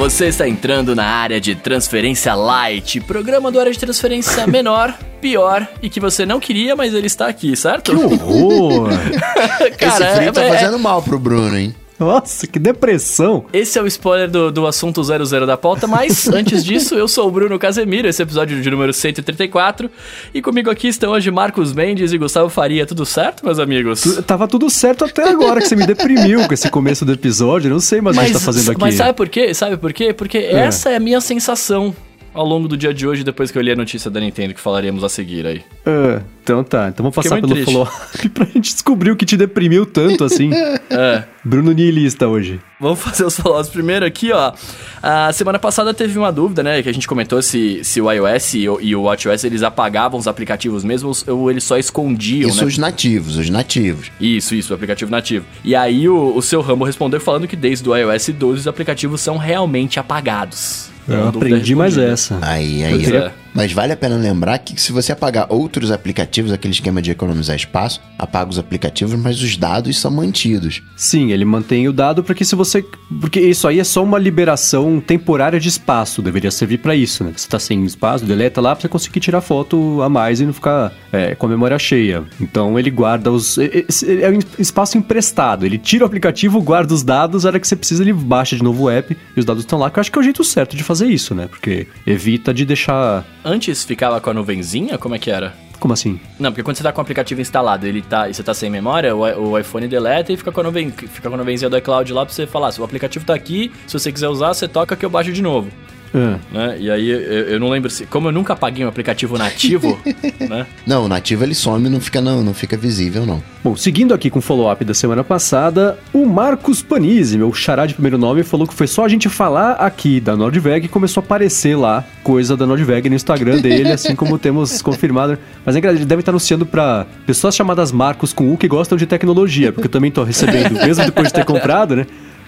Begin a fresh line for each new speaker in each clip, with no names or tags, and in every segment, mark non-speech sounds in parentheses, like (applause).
Você está entrando na área de transferência light, programa do área de transferência (laughs) menor, pior e que você não queria, mas ele está aqui, certo?
Que horror! (laughs)
Esse frio
é-
tá
é-
fazendo mal pro Bruno, hein?
Nossa, que depressão!
Esse é o spoiler do, do assunto 00 da pauta, mas (laughs) antes disso, eu sou o Bruno Casemiro, esse é episódio de número 134, e comigo aqui estão hoje Marcos Mendes e Gustavo Faria. Tudo certo, meus amigos?
Tu- Tava tudo certo até agora que você me deprimiu com esse começo do episódio. Não sei mais o que gente tá fazendo aqui.
Mas sabe por quê? Sabe por quê? Porque essa é a minha sensação ao longo do dia de hoje, depois que eu li a notícia da Nintendo que falaremos a seguir aí.
Ah, então tá, então vamos passar pelo
triste.
follow-up (laughs) pra gente descobrir o que te deprimiu tanto assim. (laughs)
É.
Bruno Nihilista hoje.
Vamos fazer os follow-ups primeiro aqui, ó. A semana passada teve uma dúvida, né? Que a gente comentou se, se o iOS e o, e o WatchOS eles apagavam os aplicativos mesmo ou eles só escondiam,
Isso
né?
os nativos, os nativos.
Isso, isso, o aplicativo nativo. E aí o, o seu Rambo respondeu falando que desde o iOS 12 os aplicativos são realmente apagados.
Eu aprendi mais essa.
Aí, aí.
Pois é.
Mas vale a pena lembrar que se você apagar outros aplicativos, aquele esquema de economizar espaço, apaga os aplicativos, mas os dados são mantidos.
Sim, ele mantém o dado para que se você. Porque isso aí é só uma liberação temporária de espaço, deveria servir para isso, né? Você tá sem espaço, deleta lá pra você conseguir tirar foto a mais e não ficar é, com a memória cheia. Então ele guarda os. é um espaço emprestado. Ele tira o aplicativo, guarda os dados, a hora que você precisa, ele baixa de novo o app e os dados estão lá, que eu acho que é o jeito certo de fazer isso, né? Porque evita de deixar.
Antes ficava com a nuvenzinha? Como é que era?
Como assim?
Não, porque quando você tá com o aplicativo instalado ele tá, e você tá sem memória, o, o iPhone deleta e fica com, a nuven, fica com a nuvenzinha do iCloud lá pra você falar. Se o aplicativo tá aqui, se você quiser usar, você toca que eu baixo de novo.
Ah,
Né? E aí eu, eu não lembro se. Como eu nunca apaguei um aplicativo nativo, (laughs) né?
Não, o nativo ele some e não fica, não, não fica visível, não.
Bom, seguindo aqui com o follow-up da semana passada, o Marcos Panizzi, meu xará de primeiro nome, falou que foi só a gente falar aqui da Nordveg e começou a aparecer lá coisa da Nordveg no Instagram dele, assim como (laughs) temos confirmado. Mas é engraçado, ele deve estar anunciando pra pessoas chamadas Marcos com U que gostam de tecnologia, porque eu também tô recebendo, mesmo depois de ter comprado, né?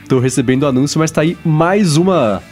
Tô recebendo o anúncio, mas tá aí mais uma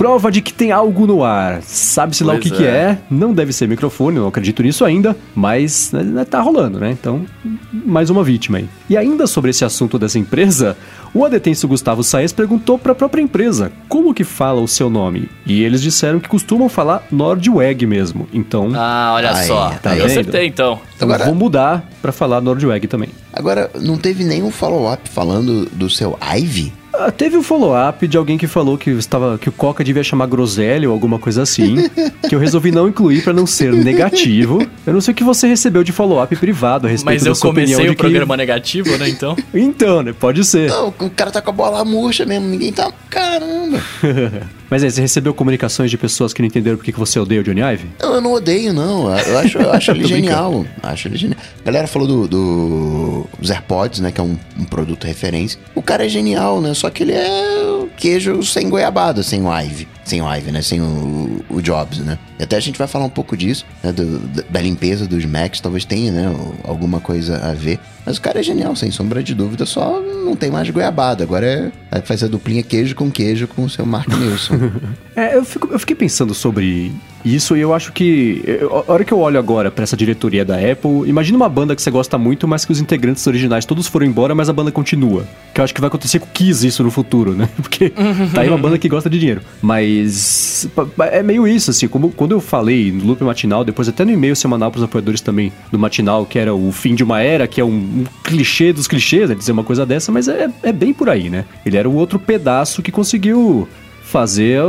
prova de que tem algo no ar. Sabe-se lá o que, que
é.
é. Não deve ser microfone, eu não acredito nisso ainda, mas né, tá rolando, né? Então, mais uma vítima aí. E ainda sobre esse assunto dessa empresa, o adetenso Gustavo Saez perguntou para a própria empresa como que fala o seu nome. E eles disseram que costumam falar Nordweg mesmo. Então,
Ah, olha
Aí,
só.
tá
eu
vendo?
acertei então.
então
agora-
vou mudar para falar Nordweg também.
Agora, não teve nenhum follow-up falando do seu Ivy?
Ah, teve um follow-up de alguém que falou que estava que o Coca devia chamar groselha ou alguma coisa assim, (laughs) que eu resolvi não incluir para não ser negativo. Eu não sei o que você recebeu de follow-up privado a respeito
Mas
da
eu
sua opinião
comecei
de
o
que-
programa negativo, né? Então.
Então, né? Pode ser.
Não, o cara tá com a bola murcha mesmo, ninguém tá. Caramba! (laughs)
Mas aí, você recebeu comunicações de pessoas que não entenderam por que você odeia o Johnny Ive?
Não, eu não odeio, não. Eu acho, eu acho (laughs) ele genial. Acho ele genial. A galera falou do, do dos AirPods, né? Que é um, um produto referência. O cara é genial, né? Só que ele é queijo sem goiabada, sem o Ive. Sem o Ive, né? Sem o, o Jobs, né? E até a gente vai falar um pouco disso, né? do- da- limpeza dos Macs. Talvez tenha, né? Alguma coisa a ver. Mas o cara é genial, sem sombra de dúvida. Só não tem mais goiabada. Agora é, é fazer a duplinha queijo com queijo com o seu Mark Nilsson. (laughs)
É, eu, fico- eu fiquei pensando sobre isso e eu acho que. eu- A hora que eu olho agora pra essa diretoria da Apple, imagina uma banda que você gosta muito, mas que os integrantes originais todos foram embora, mas a banda continua. Que eu acho que vai acontecer com o Kiss isso no futuro, né? (laughs) Porque tá aí uma banda que gosta de dinheiro. Mas. É meio isso, assim, como quando eu falei no loop matinal, depois até no e-mail semanal pros apoiadores também do matinal, que era o fim de uma era, que é um, um clichê dos clichês, né? Dizer uma coisa dessa, mas é, é bem por aí, né? Ele era o outro pedaço que conseguiu fazer,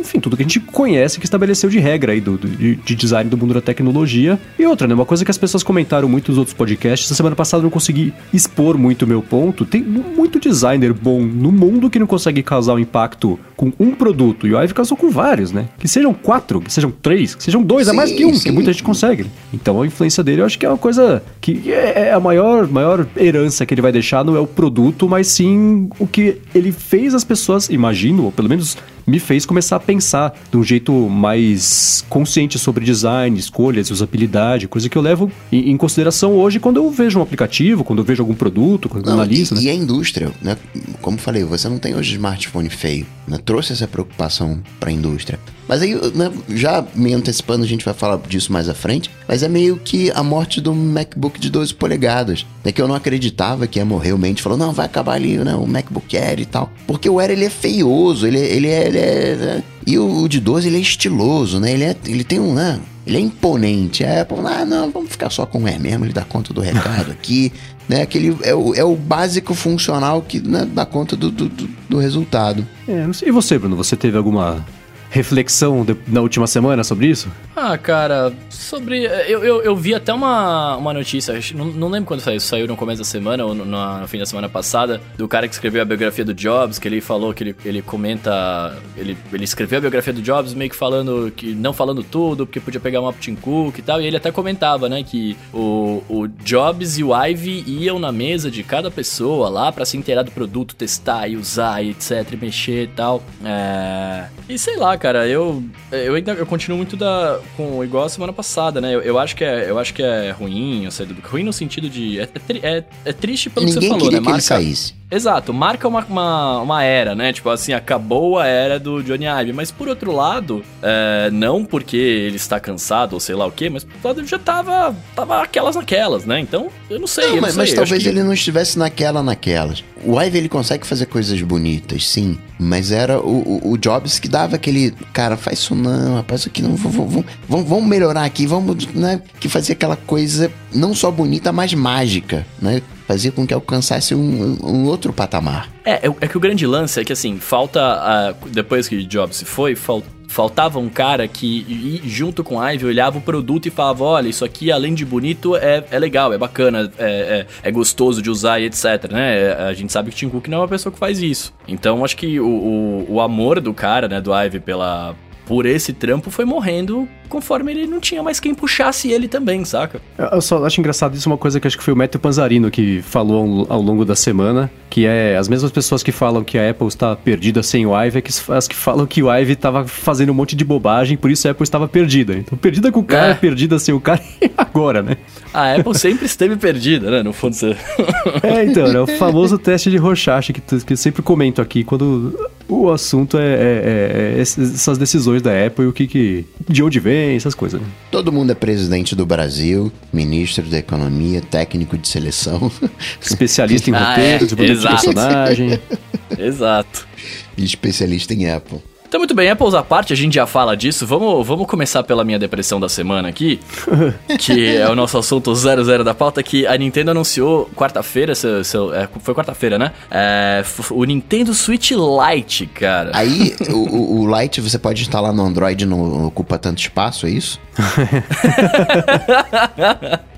enfim, tudo que a gente conhece que estabeleceu de regra aí do, do- de, de design do mundo da tecnologia. E outra, né? Uma coisa que as pessoas comentaram muito nos outros podcasts, essa semana passada eu não consegui expor muito o meu ponto. Tem muito designer bom no mundo que não consegue causar um impacto com um produto. E o Ive causou com vários, né? Que sejam quatro, que sejam três, que sejam dois, é mais
Sim,
que um,
sim.
que muita gente consegue. Então a influência dele eu acho que é uma coisa que é é a maior, maior herança que ele vai deixar, não é o produto, mas sim o que ele fez as pessoas, imagino, ou pelo menos me fez começar a pensar de um jeito mais consciente sobre design, escolhas, usabilidade, coisa que eu levo em, em consideração hoje quando eu vejo um aplicativo, quando eu vejo algum produto, quando eu analiso,
e,
né?
e a indústria, né? Como falei, você não tem hoje smartphone feio, né? Trouxe essa preocupação para a indústria. Mas aí, né, já me antecipando, a gente vai falar disso mais à frente, mas é meio que a morte do MacBook de 12 polegadas, né, que eu não acreditava que ia morrer. O Mendes falou, não, vai acabar ali, né, o MacBook Air e tal. Porque o Air, ele é feioso, ele, ele é ele é. né? E o, o de 12 ele é estiloso, né? Ele, é, ele tem um. Né? Ele é imponente. A Apple, ah, não, vamos ficar só com o R mesmo, ele dá conta do recado (laughs) aqui. Né? Aquele, é, o, é o básico funcional que né, dá conta do, do, do- do resultado.
É, não sei. E você, Bruno? Você teve alguma reflexão de- na última semana sobre isso?
Ah, cara, sobre. Eu, eu, eu vi até uma, uma notícia, não, não lembro quando saiu, saiu no começo da semana ou no, no- fim da semana passada, do cara que escreveu a biografia do Jobs, que ele falou que ele, ele comenta. Ele, ele escreveu a biografia do Jobs meio que falando que. não falando tudo, porque podia pegar um Tim Cook e tal, e ele até comentava, né, que o, o Jobs e o Ive iam na mesa de cada pessoa lá pra se inteirar do produto, testar e usar e etc, e mexer e tal. É. E sei lá, cara, eu. Eu ainda eu continuo muito da. com igual a semana passada, né? Eu, eu acho que é, eu acho que é ruim, eu sei, do- ruim no sentido de. É, é, é- é triste pelo que
Ninguém
você falou,
queria
né?
que ele
Marca,
saísse.
Exato, marca uma, uma, uma era, né? Tipo assim, acabou a era do Johnny Ive. Mas por outro lado, é, não porque ele está cansado ou sei lá o quê, mas por outro lado ele já tava, tava aquelas naquelas, né? Então, eu não sei.
Não,
eu
mas,
não
mas
sei, eu acho
talvez
que-
ele não estivesse naquela, naquelas. O Ive, ele consegue fazer coisas bonitas, sim. Mas era o, o, o Jobs que dava aquele... Cara, faz isso não, rapaz, isso aqui não... Vamos, vamos melhorar aqui, vamos... Né, que fazia aquela coisa não só bonita, mas mágica, né? Fazia com que alcançasse um, um outro patamar.
É, é, é que o grande lance é que assim, falta. ah, depois que Jobs se foi, fal- faltava um cara que, junto com o Ive, olhava o produto e falava: olha, isso aqui, além de bonito, é, é legal, é bacana, é, é, é gostoso de usar e etc, né? É, A gente sabe que o Tim Cook não é uma pessoa que faz isso. Então, acho que o, o, o amor do cara, né, do Ive pela. Por esse trampo foi morrendo conforme ele não tinha mais quem puxasse ele também, saca?
Eu só acho engraçado isso, uma coisa que acho que foi o Matthew Panzarino que falou ao, longo da semana, que é as mesmas pessoas que falam que a Apple está perdida sem o Ive, é que as que falam que o Ive estava fazendo um monte de bobagem, por isso a Apple estava perdida. Então, perdida com o cara,
É.
perdida sem o cara, e (laughs) agora, né?
A Apple sempre esteve perdida, né? No fundo, você.
É, então, é o famoso teste de Rorschach que, que eu sempre comento aqui quando o assunto é, é- é- é essas decisões da Apple e o que, que de onde vem, essas coisas. né?
Todo mundo é presidente do Brasil, ministro da economia, técnico de seleção (laughs)
Especialista em
Ah,
roteiro,
é,
de
exato.
personagem. (laughs)
Exato.
e especialista em Apple.
Então, muito bem, Apples à parte, a gente já fala disso. Vamos, vamos começar pela minha depressão da semana aqui, (laughs) que é o nosso assunto 00 da pauta, que a Nintendo anunciou quarta-feira, seu, seu- é, foi quarta-feira, né? É, o Nintendo Switch Lite, cara.
Aí, (laughs) o, o Lite você pode instalar no Android, não ocupa tanto espaço, é isso? (laughs)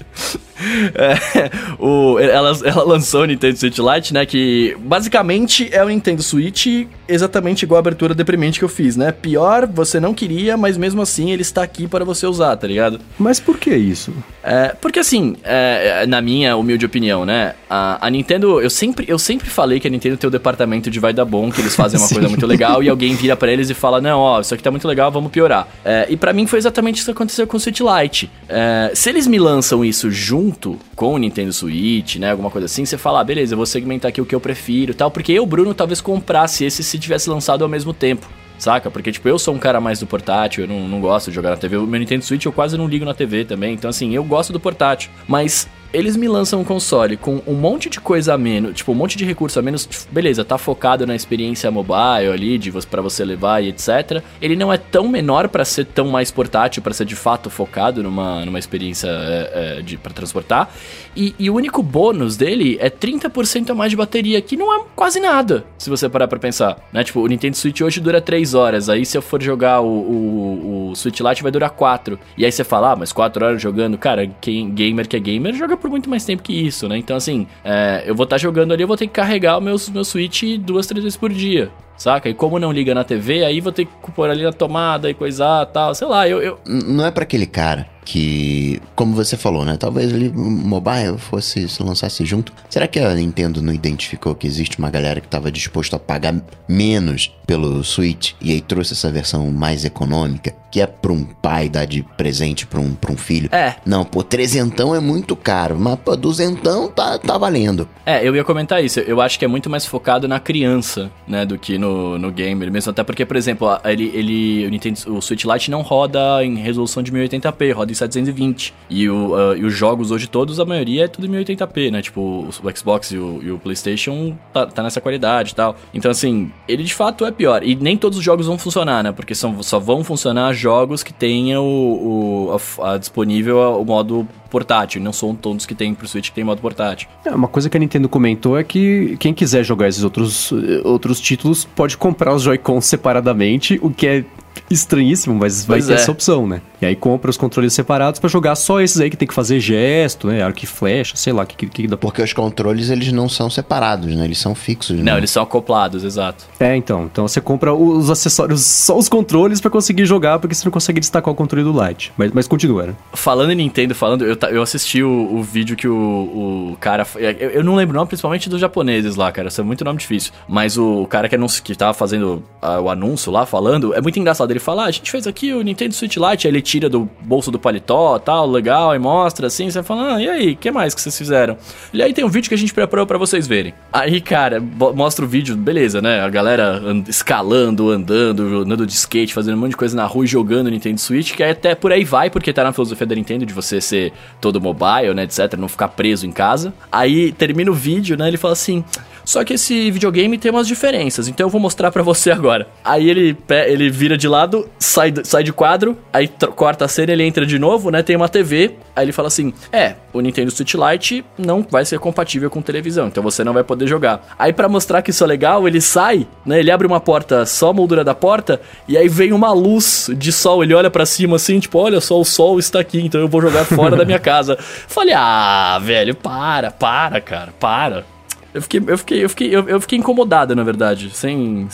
(laughs)
É, o, ela, ela lançou o Nintendo Switch Lite, né? Que basicamente é o Nintendo Switch exatamente igual a abertura deprimente que eu fiz, né? Pior, você não queria, mas mesmo assim ele está aqui para você usar, tá ligado?
Mas por que isso?
É, porque assim, é, na minha humilde opinião, né? A, a Nintendo, eu sempre, eu sempre falei que a Nintendo tem o departamento de vai dar bom, que eles fazem uma (laughs) coisa muito legal e alguém vira pra eles e fala: Não, ó, isso aqui tá muito legal, vamos piorar. É, e pra mim foi exatamente isso que aconteceu com o Switch Lite. É, se eles me lançam isso junto com o Nintendo Switch, né? Alguma coisa assim, você fala, ah, beleza, eu vou segmentar aqui o que eu prefiro tal, porque eu, Bruno, talvez comprasse esse se tivesse lançado ao mesmo tempo. Saca? Porque, tipo, eu sou um cara mais do portátil, eu não, não gosto de jogar na TV. O meu Nintendo Switch eu quase não ligo na TV também. Então, assim, eu gosto do portátil. Mas eles me lançam um console com um monte de coisa a menos, tipo, um monte de recurso a menos. tipo, Beleza, tá focado na experiência mobile ali, de pra você levar e etc. Ele não é tão menor pra ser tão mais portátil, pra ser de fato focado numa, numa experiência é, é, de, pra transportar. E, e o único bônus dele é 30% a mais de bateria, que não é quase nada, se você parar pra pensar. Né? Tipo, o Nintendo Switch hoje dura 3 horas, aí se eu for jogar o, o, o Switch Lite vai durar 4. E aí você fala, ah, mas 4 horas jogando, cara, quem gamer que é gamer joga por muito mais tempo que isso, né? Então, assim, é, eu vou estar jogando ali, eu vou ter que carregar o meu, meu Switch duas, três vezes por dia. Saca? E como não liga na TV, aí vou ter que pôr ali na tomada e coisar tal. Sei lá, eu. eu...
Não é pra aquele cara que, como você falou, né? Talvez ele mobile fosse se lançasse junto. Será que a Nintendo não identificou que existe uma galera que tava disposto a pagar menos pelo Switch e aí trouxe essa versão mais econômica, que é pra um pai dar de presente pra um, pra um filho?
É,
Não, pô, trezentão é muito caro, mas pô, duzentão tá, tá valendo.
É, eu ia comentar isso. Eu acho que é muito mais focado na criança, né, do que no no, no game mesmo. Até porque, por exemplo, ele, ele, o, Nintendo, o Switch Lite não roda em resolução de 1080p, roda 720. E, o, uh, e os jogos hoje todos, a maioria é tudo em 1080p, né? Tipo, o, Xbox e o, e o PlayStation tá, tá, nessa qualidade e tal. Então, assim, ele de fato é pior. E nem todos os jogos vão funcionar, né? Porque são, só vão funcionar jogos que tenham o, o a, a disponível o modo portátil, não são todos que tem pro Switch que tem modo portátil.
É, uma coisa que a Nintendo comentou é que quem quiser jogar esses outros, outros títulos pode comprar os Joy-Cons separadamente, o que é estranhíssimo, mas vai ter é. essa opção, né? E aí compra os controles separados para jogar só esses aí que tem que fazer gesto, né? Arco e flecha, sei lá, que, que, que
dá Porque os controles, eles não são separados, né? Eles são fixos,
Não, né? eles são acoplados, exato.
É, então. Então você compra os acessórios, só os controles para conseguir jogar, porque você não consegue destacar o controle do Lite. Mas, mas continua, né?
Falando em Nintendo, falando, eu, eu assisti o, o vídeo que o, o cara... Eu, eu não lembro o nome, principalmente dos japoneses lá, cara. Isso é muito nome difícil. Mas o cara que, anuncio, que tava fazendo uh, o anúncio lá, falando, é muito engraçado. Ele fala, ah, a gente fez aqui o Nintendo Switch Lite, aí ele tira do bolso do paletó, tal, legal, e mostra assim, você fala, ah, e aí, que mais que vocês fizeram? E aí tem um vídeo que a gente preparou para vocês verem. Aí, cara, mostra o vídeo, beleza, né? A galera and escalando, andando, andando de skate, fazendo um monte de coisa na rua e jogando Nintendo Switch, que é até por aí vai, porque tá na filosofia da Nintendo de você ser todo mobile, né, etc, não ficar preso em casa. Aí termina o vídeo, né, ele fala assim... Só que esse videogame tem umas diferenças, então eu vou mostrar para você agora. Aí ele, ele vira de lado, sai, sai de quadro, aí corta a cena, ele entra de novo, né? Tem uma TV, aí ele fala assim: É, o Nintendo Switch Lite não vai ser compatível com televisão, então você não vai poder jogar. Aí para mostrar que isso é legal, ele sai, né? Ele abre uma porta, só a moldura da porta, e aí vem uma luz de sol. Ele olha para cima assim, tipo, olha só, o sol está aqui, então eu vou jogar fora da minha (laughs) casa. Falei, ah, velho, para, para, cara, para. Eu fiquei, eu fiquei, eu fiquei, eu, eu fiquei incomodada, na verdade. Sem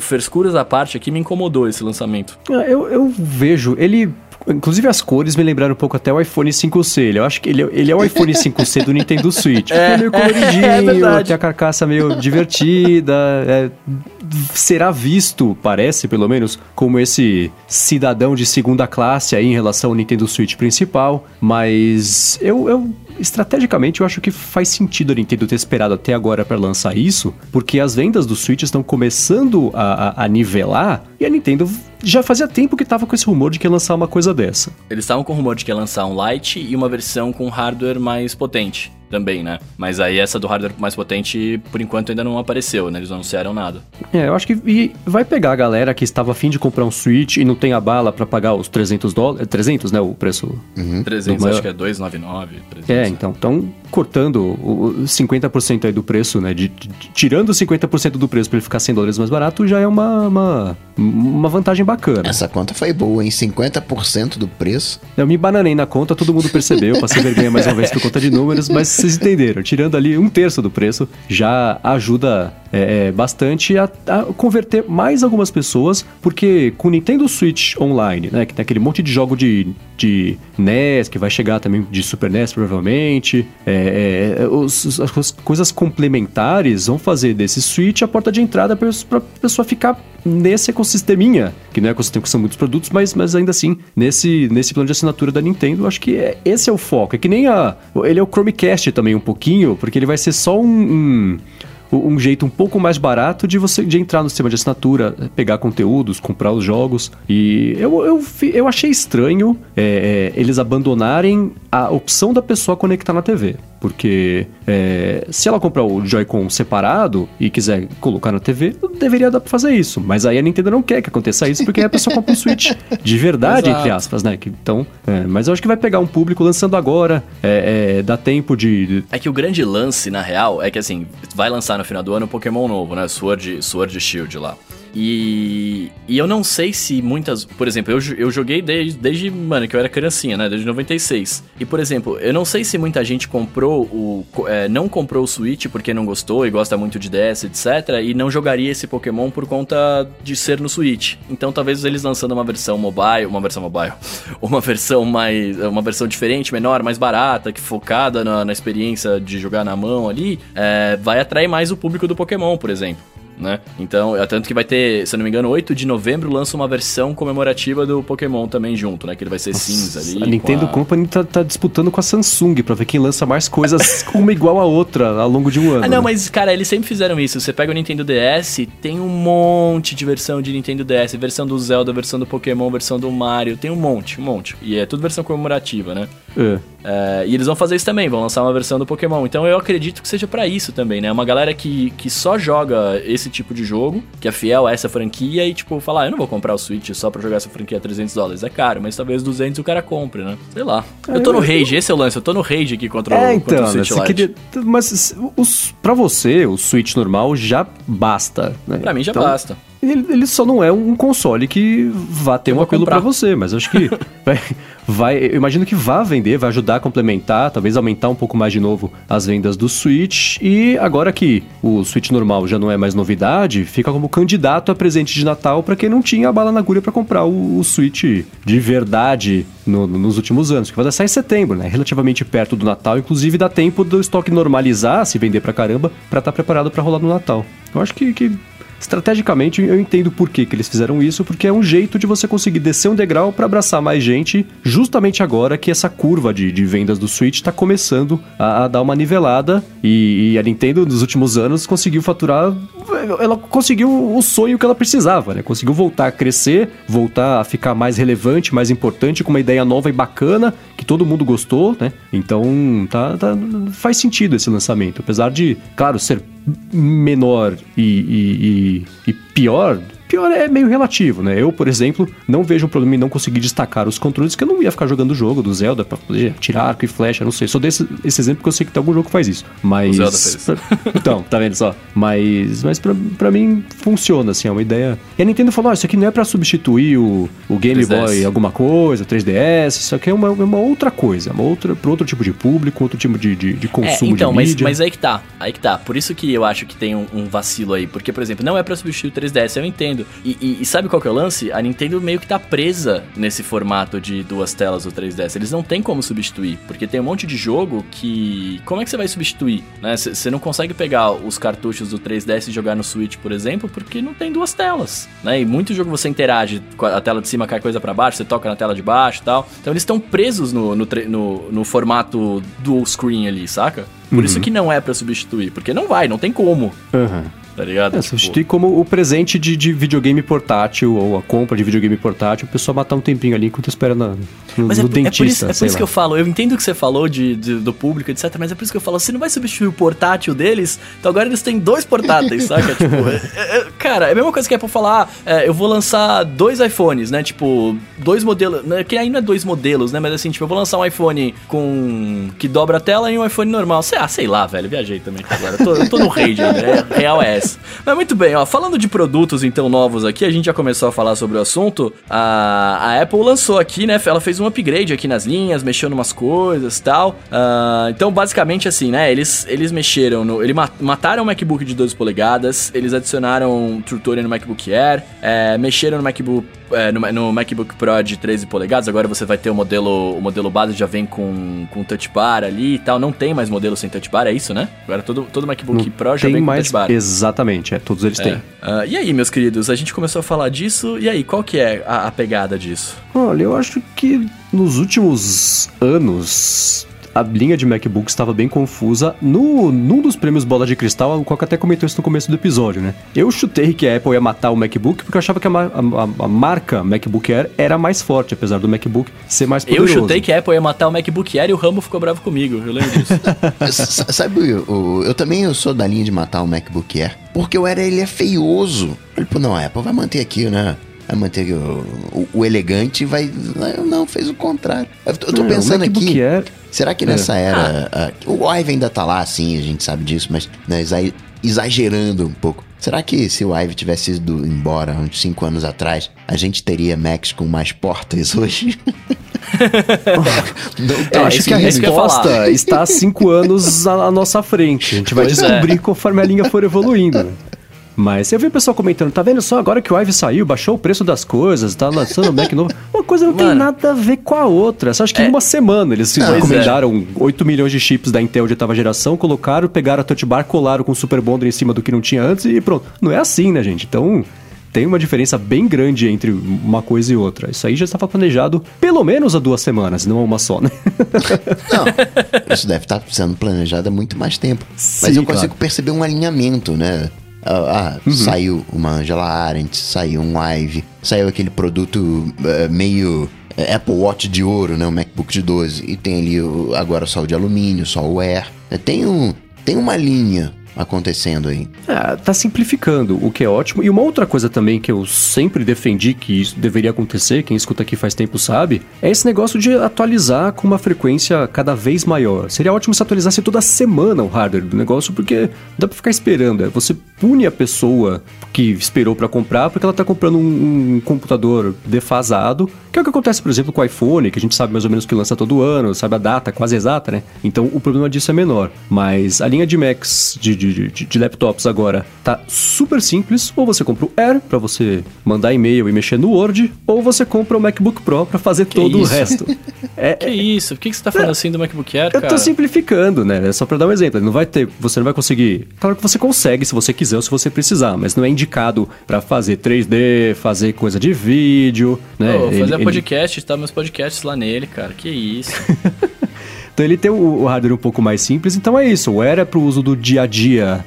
frescuras à parte aqui, me incomodou esse lançamento.
Ah, eu, eu vejo, ele Inclusive as cores me lembraram um pouco até o iPhone 5C. Eu acho que ele, é, ele é o iPhone 5C do Nintendo Switch. (laughs) É, é meio coloridinho, (laughs) é tem a carcaça meio divertida. É, será visto, parece pelo menos, como esse cidadão de segunda classe aí em relação ao Nintendo Switch principal. Mas eu, eu estrategicamente eu acho que faz sentido a Nintendo ter esperado até agora para lançar isso, porque as vendas do Switch estão começando a, a, a nivelar e a Nintendo já fazia tempo que tava com esse rumor de que ia lançar uma coisa dessa.
Eles estavam com o rumor de que ia lançar um Lite e uma versão com hardware mais potente também, né? Mas aí essa do hardware mais potente, por enquanto, ainda não apareceu, né? Eles não anunciaram nada.
É, eu acho que e vai pegar a galera que estava afim de comprar um Switch e não tem a bala para pagar os 300 dólares. 300, né? O preço.
Uhum. 300, acho que é 299. 300,
é, então. Estão cortando o 50% aí do preço, né? De, de, tirando 50% do preço para ele ficar 100 dólares mais barato, já é uma, uma, uma vantagem bacana.
Essa conta foi boa, hein? 50% do preço.
Eu me bananei na conta, todo mundo percebeu, passei vergonha mais uma vez por conta de números, mas vocês entenderam. Tirando ali um terço do preço, já ajuda é, é, bastante a, a, converter mais algumas pessoas, porque com o Nintendo Switch Online, né, que tem aquele monte de jogo de, de NES, que vai chegar também de Super NES provavelmente, é, é, os, as coisas complementares vão fazer desse Switch a porta de entrada para a pessoa ficar nesse ecossisteminha, que não é ecossistema que são muitos produtos, mas, mas ainda assim, nesse, nesse plano de assinatura da Nintendo, acho que é, esse é o foco. É que nem a. Ele é o Chromecast também um pouquinho, porque ele vai ser só um, um um jeito um pouco mais barato de você de entrar no sistema de assinatura, pegar conteúdos, comprar os jogos. E eu, eu, eu achei estranho é, é, eles abandonarem a opção da pessoa conectar na TV. Porque é, se ela comprar o Joy-Con separado e quiser colocar na TV, deveria dar pra fazer isso. Mas aí a Nintendo não quer que aconteça isso, porque aí a pessoa compra um (laughs) Switch de verdade, entre aspas, né? Então, é, mas eu acho que vai pegar um público lançando agora, é, é, dá tempo de...
É que o grande lance, na real, é que assim, vai lançar no final do ano um Pokémon novo, né? Sword, Sword Shield lá. E, e eu não sei se muitas. Por exemplo, eu, eu joguei desde, desde, mano, que eu era criancinha, né? Desde 96. E, por exemplo, eu não sei se muita gente comprou o. É, não comprou o Switch porque não gostou e gosta muito de DS, etc. E não jogaria esse Pokémon por conta de ser no Switch. Então talvez eles lançando uma versão mobile. Uma versão mobile. (laughs) Uma versão mais. Uma versão diferente, menor, mais barata, que focada na, na experiência de jogar na mão ali, é, vai atrair mais o público do Pokémon, por exemplo né? Então, é tanto que vai ter, se eu não me engano, 8 de novembro lança uma versão comemorativa do Pokémon também junto, né? Que ele vai ser cinza ali.
A Nintendo
a...
Company tá, tá disputando com a Samsung pra ver quem lança mais coisas (laughs) uma igual a outra ao longo de um ano.
Ah, não,
né?
mas, cara, eles sempre fizeram isso. Você pega o Nintendo DS, tem um monte de versão de Nintendo DS, versão do Zelda, versão do Pokémon, versão do Mario, tem um monte, um monte. E é tudo versão comemorativa, né?
É.
É, e eles vão fazer isso também, vão lançar uma versão do Pokémon. Então eu acredito que seja pra isso também, né? Uma galera que, que só joga esse tipo de jogo, que é fiel a essa franquia e, tipo, falar, ah, eu não vou comprar o Switch só pra jogar essa franquia a 300 dólares. É caro, mas talvez 200 o cara compre, né? Sei lá. Eu tô no rage, esse é o lance, eu tô no rage aqui contra,
É,
o, contra
então,
o
né,
Switch Lite.
queria, mas os, pra você, o Switch normal já basta, né?
Pra mim já
Então,
basta.
Ele, ele só não é um console que vá ter
Eu
um apelo pra você, mas acho que (laughs) vai, vai- eu imagino que vá vender, vai ajudar a complementar, talvez aumentar um pouco mais de novo as vendas do Switch. E agora que o Switch normal já não é mais novidade, fica como candidato a presente de Natal pra quem não tinha a bala na agulha pra comprar o, o Switch de verdade no- no- nos últimos anos, que vai sair em setembro, né? Relativamente perto do Natal, inclusive dá tempo do estoque normalizar, se vender pra caramba, pra estar preparado pra rolar no Natal. Eu acho que- que Estrategicamente, eu entendo por que, que eles fizeram isso, porque é um jeito de você conseguir descer um degrau para abraçar mais gente, justamente agora que essa curva de, de vendas do Switch está começando a, a dar uma nivelada. E, e a Nintendo, nos últimos anos, conseguiu faturar. Ela conseguiu o sonho que ela precisava, né? Conseguiu voltar a crescer, voltar a ficar mais relevante, mais importante, com uma ideia nova e bacana, que todo mundo gostou, né? Então, tá, tá- faz sentido esse lançamento. Apesar de, claro, ser menor e, e- e- e pior. Pior é meio relativo, né? Eu, por exemplo, não vejo um problema em não conseguir destacar os controles, que eu não ia ficar jogando o jogo do Zelda pra poder tirar arco e flecha, não sei. Só desse esse exemplo que eu sei que tem algum jogo que faz isso. Mas.
O Zelda fez. (laughs)
então, tá vendo só? Mas, mas pra, pra mim funciona, assim, é uma ideia. E a Nintendo falou: ó, isso aqui não é pra substituir o, o Game
3DS.
Boy alguma coisa, o 3DS, isso aqui é uma, é uma outra coisa, uma outra, pra outro tipo de público, outro tipo de, de, de
É,
consumo
então,
de
mas,
mídia.
mas aí que tá. Aí que tá. Por isso que eu acho que tem um, um vacilo aí. Porque, por exemplo, não é pra substituir o 3DS, eu entendo. E, e- e sabe qual que é o lance? A Nintendo meio que tá presa nesse formato de duas telas do 3DS. Eles não tem como substituir. Porque tem um monte de jogo que. Como é que você vai substituir? né? Você não consegue pegar os cartuchos do 3DS e jogar no Switch, por exemplo, porque não tem duas telas. Né? E muito jogo você interage com a tela de cima, cai coisa pra baixo, você toca na tela de baixo e tal. Então eles estão presos no, no, no, no formato dual screen ali, saca? Por isso que não é pra substituir, porque não vai, não tem como,
Aham.
Tá ligado?
É,
Tipo,
substituir como o presente de, de videogame portátil ou a compra de videogame portátil, o pessoal matar um tempinho ali enquanto espera na, no,
Mas é,
no
é
dentista.
por isso, é por isso que eu falo, eu entendo o que você falou de, de- do público, etc, mas é por isso que eu falo, você não vai substituir o portátil deles, então agora eles têm dois portáteis, saca? (laughs) Tipo, é- é- é- cara, é a mesma coisa que é pra falar, é, eu vou lançar dois iPhones, né? Tipo, dois modelos, né, que aí não é dois modelos, né? Mas assim, tipo, eu vou lançar um iPhone com que dobra a tela e um iPhone normal. Sei, ah, sei lá, velho, viajei também agora. Eu tô, eu tô no rage, né? (laughs) É, real é essa. (laughs) Mas muito bem, ó, falando de produtos então novos aqui, a gente já começou a falar sobre o assunto. A, a Apple lançou aqui, né? Ela fez um upgrade aqui nas linhas, mexeu em umas coisas e tal. Ah, então, basicamente assim, né? Eles, eles mexeram no. Eles mataram o MacBook de 12 polegadas, eles adicionaram Tutorial no MacBook Air, é, mexeram no MacBook. é, no, no MacBook Pro de 13 polegadas, agora você vai ter o modelo, o modelo base já vem com, com touch bar ali e tal. Não tem mais modelo sem touch bar, é isso, né? Agora todo, todo MacBook
Não
Pro já vem com
mais,
touch bar.
Exatamente, é, todos eles têm.
Ah, e aí, meus queridos, a gente começou a falar disso, e aí, qual que é a, a pegada disso?
Olha, eu acho que nos últimos anos a linha de MacBook estava bem confusa. No, num dos prêmios Bola de Cristal, o Coca até comentou isso no começo do episódio, né? Eu chutei que a Apple ia matar o MacBook porque eu achava que a, a- a- a marca MacBook Air era mais forte, apesar do MacBook ser mais
Eu
poderoso.
chutei que a Apple ia matar o MacBook Air e o Rambo ficou bravo comigo, eu lembro disso. (laughs)
Sabe, o- eu também eu sou da linha de matar o MacBook Air, porque o Air ele é feioso. Ele, pô, não, a Apple vai manter aqui, né? Vai manter o, o- o elegante e vai. Não, fez o contrário. Eu tô, eu tô
É,
pensando aqui.
Air-
Será que nessa era. ah, o Ive ainda tá lá, assim, a gente sabe disso, mas né, exa- exagerando um pouco. Será que se o Ive tivesse ido embora uns 5 anos atrás, a gente teria Macs com mais portas (laughs) hoje? (laughs) não
Eu
tão
acho que a resposta está há cinco anos à, à nossa frente. A gente vai
Pois é.
descobrir conforme a linha for evoluindo. Mas eu vi o pessoal comentando, tá vendo só agora que o Ive saiu, baixou o preço das coisas, tá lançando o Mac novo. (laughs) Uma coisa não tem
Mano.
nada a ver com a outra. Só acho que
É.
em uma semana eles
Pois
encomendaram 8 milhões de chips da Intel de oitava geração, colocaram, pegaram a touch bar, colaram com o Super Bonder em cima do que não tinha antes e pronto. Não é assim, né, gente? Então tem uma diferença bem grande entre uma coisa e outra. Isso aí já estava planejado pelo menos há duas semanas, não há uma só, né? (laughs)
Não, isso deve estar sendo planejado há muito mais tempo. Mas
Sim,
eu consigo
claro.
Perceber um alinhamento, né? Ah, ah, saiu uma Angela Arendt, saiu um Live, saiu aquele produto eh, meio eh, Apple Watch de ouro, né? O MacBook de 12. E tem ali o- agora só o de alumínio, só o Air. Tem, um, tem uma linha acontecendo aí.
Ah, tá simplificando, o que é ótimo. E uma outra coisa também que eu sempre defendi que isso deveria acontecer, quem escuta aqui faz tempo sabe, é esse negócio de atualizar com uma frequência cada vez maior. Seria ótimo se atualizasse toda semana o hardware do negócio, porque dá pra ficar esperando. é, Você pune a pessoa que esperou pra comprar porque ela tá comprando um, um computador defasado, que é o que acontece, por exemplo, com o iPhone, que a gente sabe mais ou menos que lança todo ano, sabe a data quase exata, né? Então o problema disso é menor. Mas a linha de Macs, de, de, de, de laptops agora, tá super simples. Ou você compra o Air pra você mandar e-mail e mexer no Word, ou você compra o MacBook Pro pra fazer todo o
isso?
resto. (laughs) É,
Que isso? Por que, que você tá falando assim do MacBook Air,
eu
cara?
tô simplificando, né? É só pra dar um exemplo. Ele Não vai ter, você não vai conseguir. Claro que você consegue se você quiser ou se você precisar, mas não é indicado pra fazer 3D, fazer coisa de vídeo, né? Ele-
fazer
ele-
podcast, tá meus podcasts lá nele, cara. Que isso? (laughs)
Então ele tem o, hardware um pouco mais simples, então é isso. O Air é pro uso do dia a dia,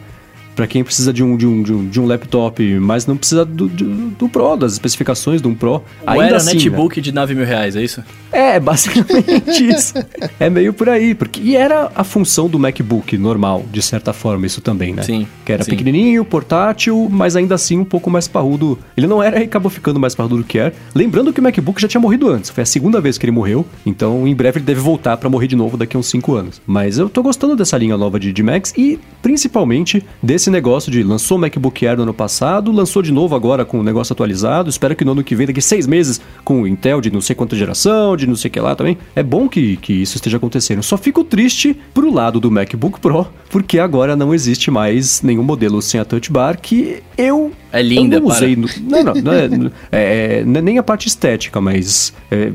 pra quem precisa de um, de um, de um, de um laptop, mas não precisa do, do, do Pro, das especificações de um Pro.
Ou era
assim, né?
netbook de 9 mil reais, é isso?
É, (laughs) basicamente isso. É meio por aí, porque e era a função do MacBook normal, de certa forma, isso também, né?
Sim,
Que era
sim.
pequenininho, portátil, mas ainda assim um pouco mais parrudo. Ele não era e acabou ficando mais parrudo do que era. Lembrando que o MacBook já tinha morrido antes, foi a segunda vez que ele morreu, então em breve ele deve voltar pra morrer de novo daqui a uns 5 anos. Mas eu tô gostando dessa linha nova de, de Macs e principalmente desse negócio de lançou o MacBook Air no ano passado, lançou de novo agora com o negócio atualizado. Espero que no ano que vem, daqui seis meses, com o Intel de não sei quanta geração, de não sei o que lá também. É bom que, que isso esteja acontecendo. Só fico triste pro lado do MacBook Pro, porque agora não existe mais nenhum modelo sem a Touch Bar que eu.
É linda,
eu não
para.
usei. no- não, não, não é, é- é- nem a parte estética, mas é,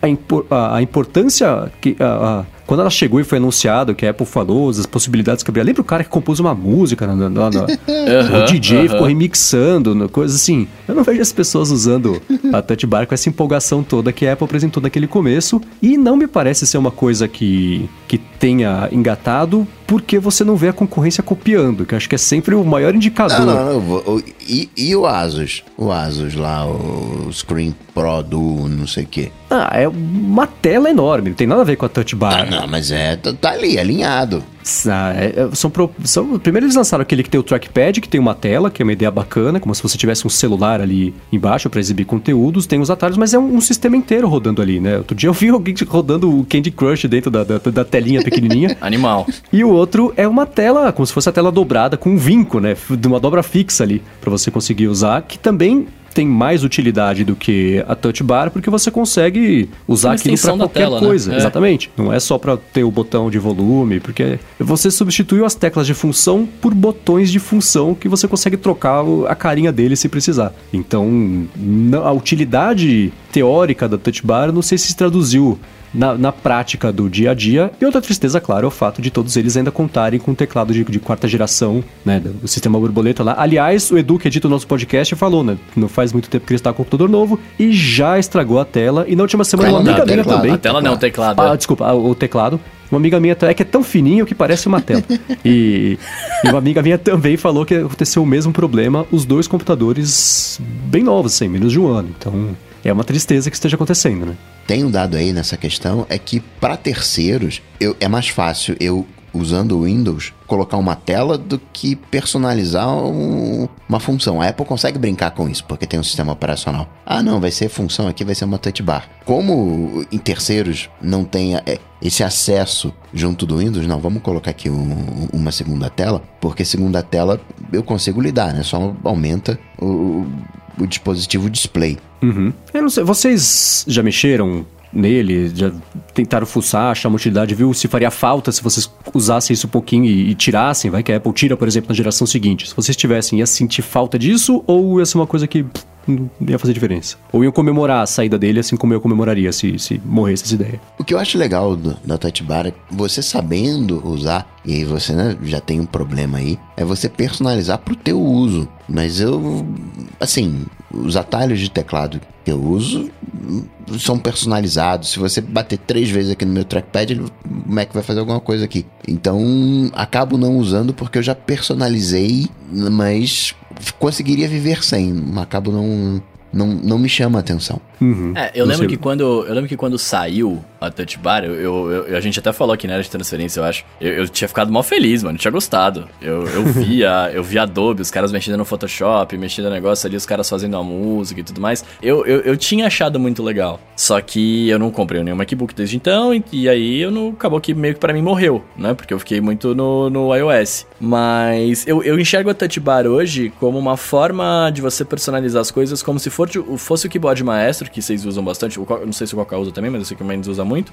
a, impor- a- a importância que. a- quando ela chegou e foi anunciado que a Apple falou, as possibilidades que abria. Lembra o cara que compôs uma música? Na, na-
Aham,
o DJ
aham.
ficou remixando, coisa assim. Eu não vejo as pessoas usando a Touch Bar com essa empolgação toda que a Apple apresentou naquele começo. E não me parece ser uma coisa que, que tenha engatado, porque você não vê a concorrência copiando, que acho que é sempre o maior indicador.
Não, não, não. E, e o Asus? O Asus lá, o Screen Pro do não sei o quê.
Ah, é uma tela enorme, não tem nada a ver com a Touch
Ah,
Bar.
não, mas é, tá tá ali, alinhado.
Ah, é- é- são, pro- são- primeiro eles lançaram aquele que tem o trackpad, que tem uma tela, que é uma ideia bacana, como se você tivesse um celular ali embaixo para exibir conteúdos, tem os atalhos, mas é um, um sistema inteiro rodando ali, né? Outro dia eu vi (laughs) alguém rodando o Candy Crush dentro da, da, da telinha pequenininha. (laughs)
Animal.
E o outro é uma tela, como se fosse a tela dobrada com um vinco, né? De uma dobra fixa ali, para você conseguir usar, que também tem mais utilidade do que a touch bar, porque você consegue usar
Uma
aquilo para qualquer
tela, né?
coisa.
É.
Exatamente. Não é só para ter o botão de volume, porque você substituiu as teclas de função por botões de função que você consegue trocar a carinha dele se precisar. Então, a utilidade teórica da touch bar, não sei se se traduziu na, na prática do dia a dia. E outra tristeza, claro, é o fato de todos eles ainda contarem com teclado de, de quarta geração, né? Do sistema borboleta lá. Aliás, o Edu, que edita o nosso podcast, falou, né? Não faz muito tempo que ele está com o computador novo e já estragou a tela. E na última semana, uma amiga minha também.
A tela não, o teclado.
Ah,
é.
desculpa, ah, o teclado. Uma amiga minha é que é tão fininho que parece uma tela. E, e uma amiga minha também falou que aconteceu o mesmo problema, os dois computadores bem novos, assim, menos de um ano. Então, é uma tristeza que esteja acontecendo, né?
Tem um dado aí nessa questão, é que para terceiros eu, é mais fácil eu, usando o Windows, colocar uma tela do que personalizar um- uma função. A Apple consegue brincar com isso, porque tem um sistema operacional. Ah, não, vai ser função aqui, vai ser uma touch bar. Como em terceiros não tem é, esse acesso junto do Windows, não, vamos colocar aqui um- uma segunda tela, porque segunda tela eu consigo lidar, né? Só aumenta o, o dispositivo display.
Uhum. Eu não sei, vocês já mexeram nele? Já tentaram fuçar, achar uma utilidade, viu se faria falta se vocês usassem isso um pouquinho e, e tirassem, vai que a Apple tira, por exemplo, na geração seguinte. Se vocês tivessem, ia sentir falta disso ou ia ser uma coisa que pff, ia fazer diferença? Ou iam comemorar a saída dele assim como eu comemoraria se, se morresse essa ideia?
O que eu acho legal do, da é você sabendo usar, e aí você né, já tem um problema aí, é você personalizar pro teu uso. Mas eu, assim, os atalhos de teclado que eu uso são personalizados. Se você bater três vezes aqui no meu trackpad, ele, o Mac vai fazer alguma coisa aqui. Então, acabo não usando porque eu já personalizei, mas conseguiria viver sem. Acabo não, não, não me chama a atenção.
Uhum.
É, eu lembro,
sei.
que quando, eu lembro que quando saiu a Touch Bar, eu, eu- eu- a gente até falou aqui na área de transferência, eu acho. Eu, eu tinha ficado mal feliz, mano. Eu tinha gostado. Eu, eu (laughs) via, eu via Adobe, os caras mexendo no Photoshop, mexendo no negócio ali, os caras fazendo a música e tudo mais. Eu, eu, eu tinha achado muito legal. Só que eu não comprei nenhum MacBook desde então, e, e aí eu não. Acabou que meio que pra mim morreu, né? Porque eu fiquei muito no, no iOS. Mas eu, eu enxergo a Touch Bar hoje como uma forma de você personalizar as coisas como se for, fosse o keyboard maestro, que vocês usam bastante. O não sei se o Coca usa também, mas eu sei que o Mendes usa muito.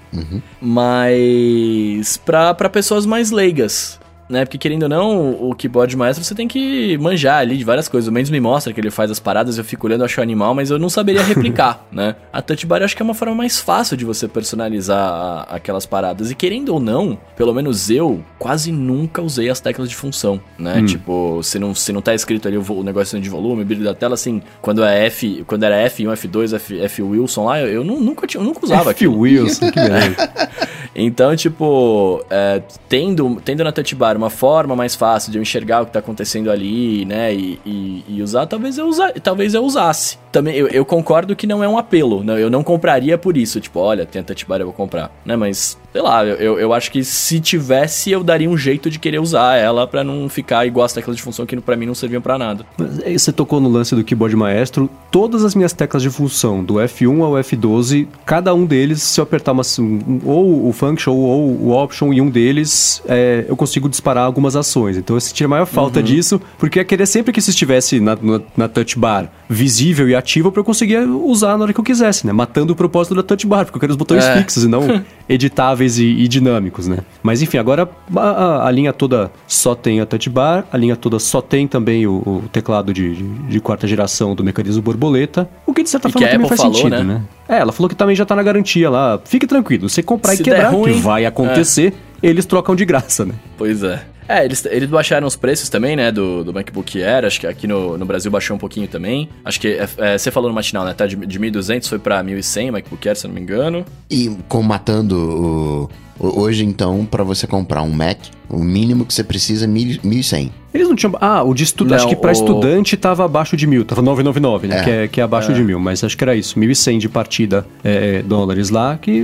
Mas pra, pra pessoas mais leigas. Né? Porque querendo ou não, o keyboard maestro você tem que manjar ali de várias coisas. O Mendes me mostra que ele faz as paradas, eu fico olhando, acho animal, mas eu não saberia replicar, (laughs) né? A Touch Bar eu acho que é uma forma mais fácil de você personalizar aquelas paradas. E querendo ou não, pelo menos eu quase nunca usei as teclas de função, né? Tipo, se não, se não tá escrito ali o, negócio de volume, brilho da tela, assim, quando é F, quando era F1, F2, F, F Wilson lá, eu, eu nu- nunca, tinha, eu nunca usava
F. Wilson, que beleza. (laughs)
então, tipo, é, tendo, tendo na touch bar uma forma mais fácil de eu enxergar o que tá acontecendo ali, né, e, e- e usar, talvez eu, usa, talvez eu usasse. Também, eu, eu concordo que não é um apelo, né, eu não compraria por isso, tipo, olha, tem a touch bar, eu vou comprar, né, mas, sei lá, eu, eu, acho que se tivesse, eu daria um jeito de querer usar ela pra não ficar igual as teclas de função que pra mim não serviam pra nada.
Você tocou no lance do keyboard maestro. Todas as minhas teclas de função, do F1 ao F12, cada um deles, se eu apertar uma, um- ou o function ou o option em um deles, é, eu consigo disparar algumas ações. Então eu senti a maior falta disso, porque eu queria sempre que isso estivesse na, na, na touch bar visível e ativo para eu conseguir usar na hora que eu quisesse, né? Matando o propósito da touch bar, porque eu quero os botões
É.
fixos e não (laughs) editáveis e, e dinâmicos, né? Mas enfim, agora a, a- linha toda só tem a touch bar, a linha toda só tem também o, o teclado de, de- de quarta geração do mecanismo borboleta, o que de certa
E
forma também
Apple
faz
falou,
sentido,
né?
né? É, ela falou que também já tá na garantia lá. Fique tranquilo, você comprar
Se
e quebrar,
ruim,
que vai acontecer, eles trocam de graça, né?
Pois é. É, eles, eles baixaram os preços também, né, do, do MacBook Air. Acho que aqui no, no Brasil baixou um pouquinho também. Acho que é, é, você falou no matinal, né? Tá de, de 1.200 foi pra 1.100 o MacBook Air, se eu não me engano.
E com matando o, hoje então para você comprar um Mac, o mínimo que você precisa é mil- 1100.
Eles não tinham. Ah, o de estudante. Acho que pra
o-
estudante tava abaixo de mil. Tava 999, né?
É.
Que, é, que é abaixo de mil. Mas acho que era isso. 1.100 de partida é, dólares lá. Que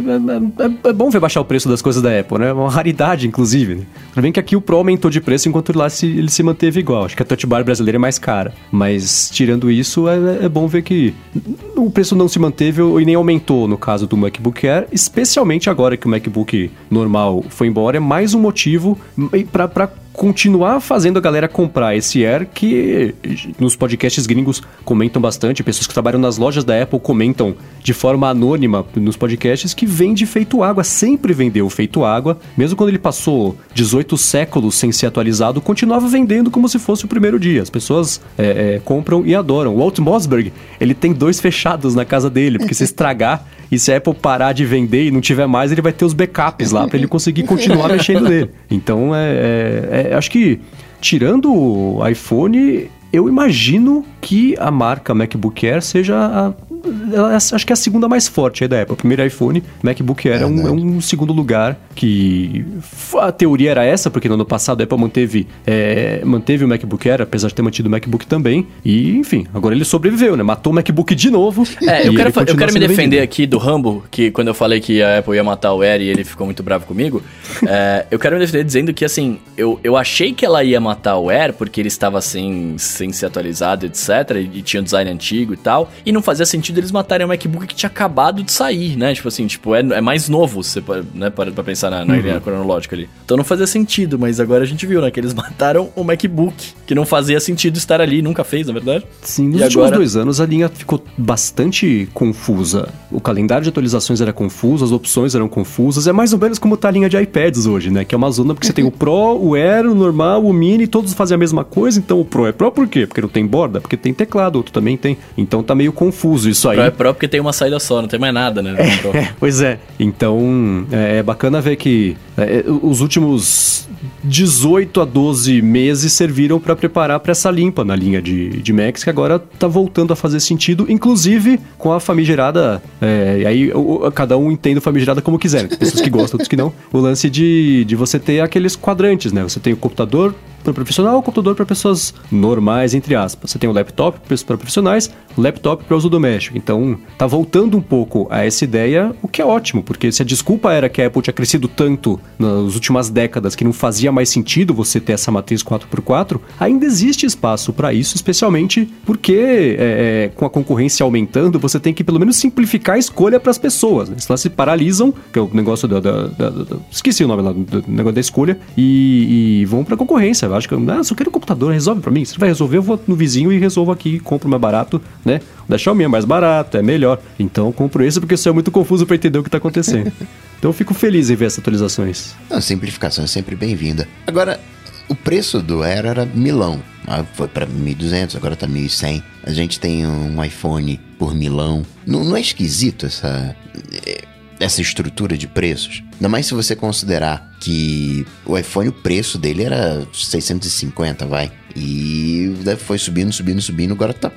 é, é- é bom ver baixar o preço das coisas da Apple, né? É uma raridade, inclusive. Né? Tudo bem que aqui o Pro aumentou de preço enquanto lá se, ele se manteve igual. Acho que a Touch Bar brasileira é mais cara. Mas tirando isso, é, é bom ver que o preço não se manteve e nem aumentou no caso do MacBook Air. Especialmente agora que o MacBook normal foi embora. É mais um motivo para pra continuar fazendo a galera comprar esse Air que nos podcasts gringos comentam bastante, pessoas que trabalham nas lojas da Apple comentam de forma anônima nos podcasts que vende feito água, sempre vendeu feito água, mesmo quando ele passou 18 séculos sem ser atualizado, continuava vendendo como se fosse o primeiro dia. As pessoas é, é, compram e adoram. O Walt Mossberg, ele tem dois fechados na casa dele, porque se estragar (laughs) e se a Apple parar de vender e não tiver mais, ele vai ter os backups lá para ele conseguir continuar (laughs) mexendo nele. Então, é, é- é- acho que tirando o iPhone, eu imagino que a marca MacBook Air seja a, acho que é a segunda mais forte aí da Apple. O primeiro iPhone, MacBook Air é um, é um segundo lugar que a teoria era essa, porque no ano passado a Apple manteve, é, manteve o MacBook Air, apesar de ter mantido o MacBook também. E, enfim, agora ele sobreviveu, né? Matou o MacBook de novo.
É, eu quero, eu quero me defender
vendido.
aqui do Rambo, que quando eu falei que a Apple ia matar o Air e ele ficou muito bravo comigo, (laughs) é, eu quero me defender dizendo que, assim, eu, eu achei que ela ia matar o Air porque ele estava sem, sem ser atualizado, etc, e, e tinha um design antigo e tal, e não fazia sentido eles matarem o MacBook que tinha acabado de sair, né? Tipo assim, tipo, é, é mais novo, você né, para pra pensar na, na uhum. linha cronológica ali. Então não fazia sentido, mas agora a gente viu, né, que eles (laughs) mataram o MacBook, que não fazia sentido estar ali, nunca fez, na verdade.
Sim, nos e últimos agora... dois anos a linha ficou bastante confusa. O calendário de atualizações era confuso, as opções eram confusas. É mais ou menos como tá a linha de iPads hoje, né? Que é uma zona porque você tem o (laughs) Pro, o Air, o normal, o Mini, todos fazem a mesma coisa. Então o Pro é Pro por quê? Porque não tem borda, porque tem teclado, outro também tem. Então tá meio confuso isso aí.
Pro é Pro porque tem uma saída só, não tem mais nada, né? (laughs)
É, pois é. Então é, é bacana ver que é, os últimos 18 a 12 meses serviram para preparar para essa limpa na linha de, de Macs, que agora tá voltando a fazer sentido, inclusive com a famigerada. É, e aí o, cada um entende famigerada como quiser. Pessoas que gostam, outros que não. O lance de, de você ter aqueles quadrantes, né? Você tem o computador para profissional, o computador para pessoas normais, entre aspas. Você tem o laptop para profissionais, laptop para uso doméstico. Então, tá voltando um pouco a essa ideia, o que é ótimo, porque se a desculpa era que a Apple tinha crescido tanto nas últimas décadas que não fazia mais sentido você ter essa matriz 4x4, ainda existe espaço para isso, especialmente porque é, é, com a concorrência aumentando, você tem que pelo menos simplificar a escolha para as pessoas. Né? Se elas se paralisam, que é o negócio da. da, da, da esqueci o nome lá do negócio da escolha, e, e vão para concorrência. Eu acho que, ah, só quero um computador, resolve para mim. Se vai resolver, eu vou no vizinho e resolvo aqui, compro mais barato, né? Da Xiaomi é mais barato, é melhor. Então compro esse porque isso é muito confuso para entender o que está acontecendo. (laughs) Então eu fico feliz em ver essas atualizações.
A simplificação é sempre bem-vinda. Agora, o preço do Air era milão. Ah, foi para 1.200, agora tá 1.100. A gente tem um iPhone por milão. Não, não é esquisito essa essa estrutura de preços. Ainda mais se você considerar que o iPhone, o preço dele era 650, vai. E foi subindo, subindo, subindo, agora tá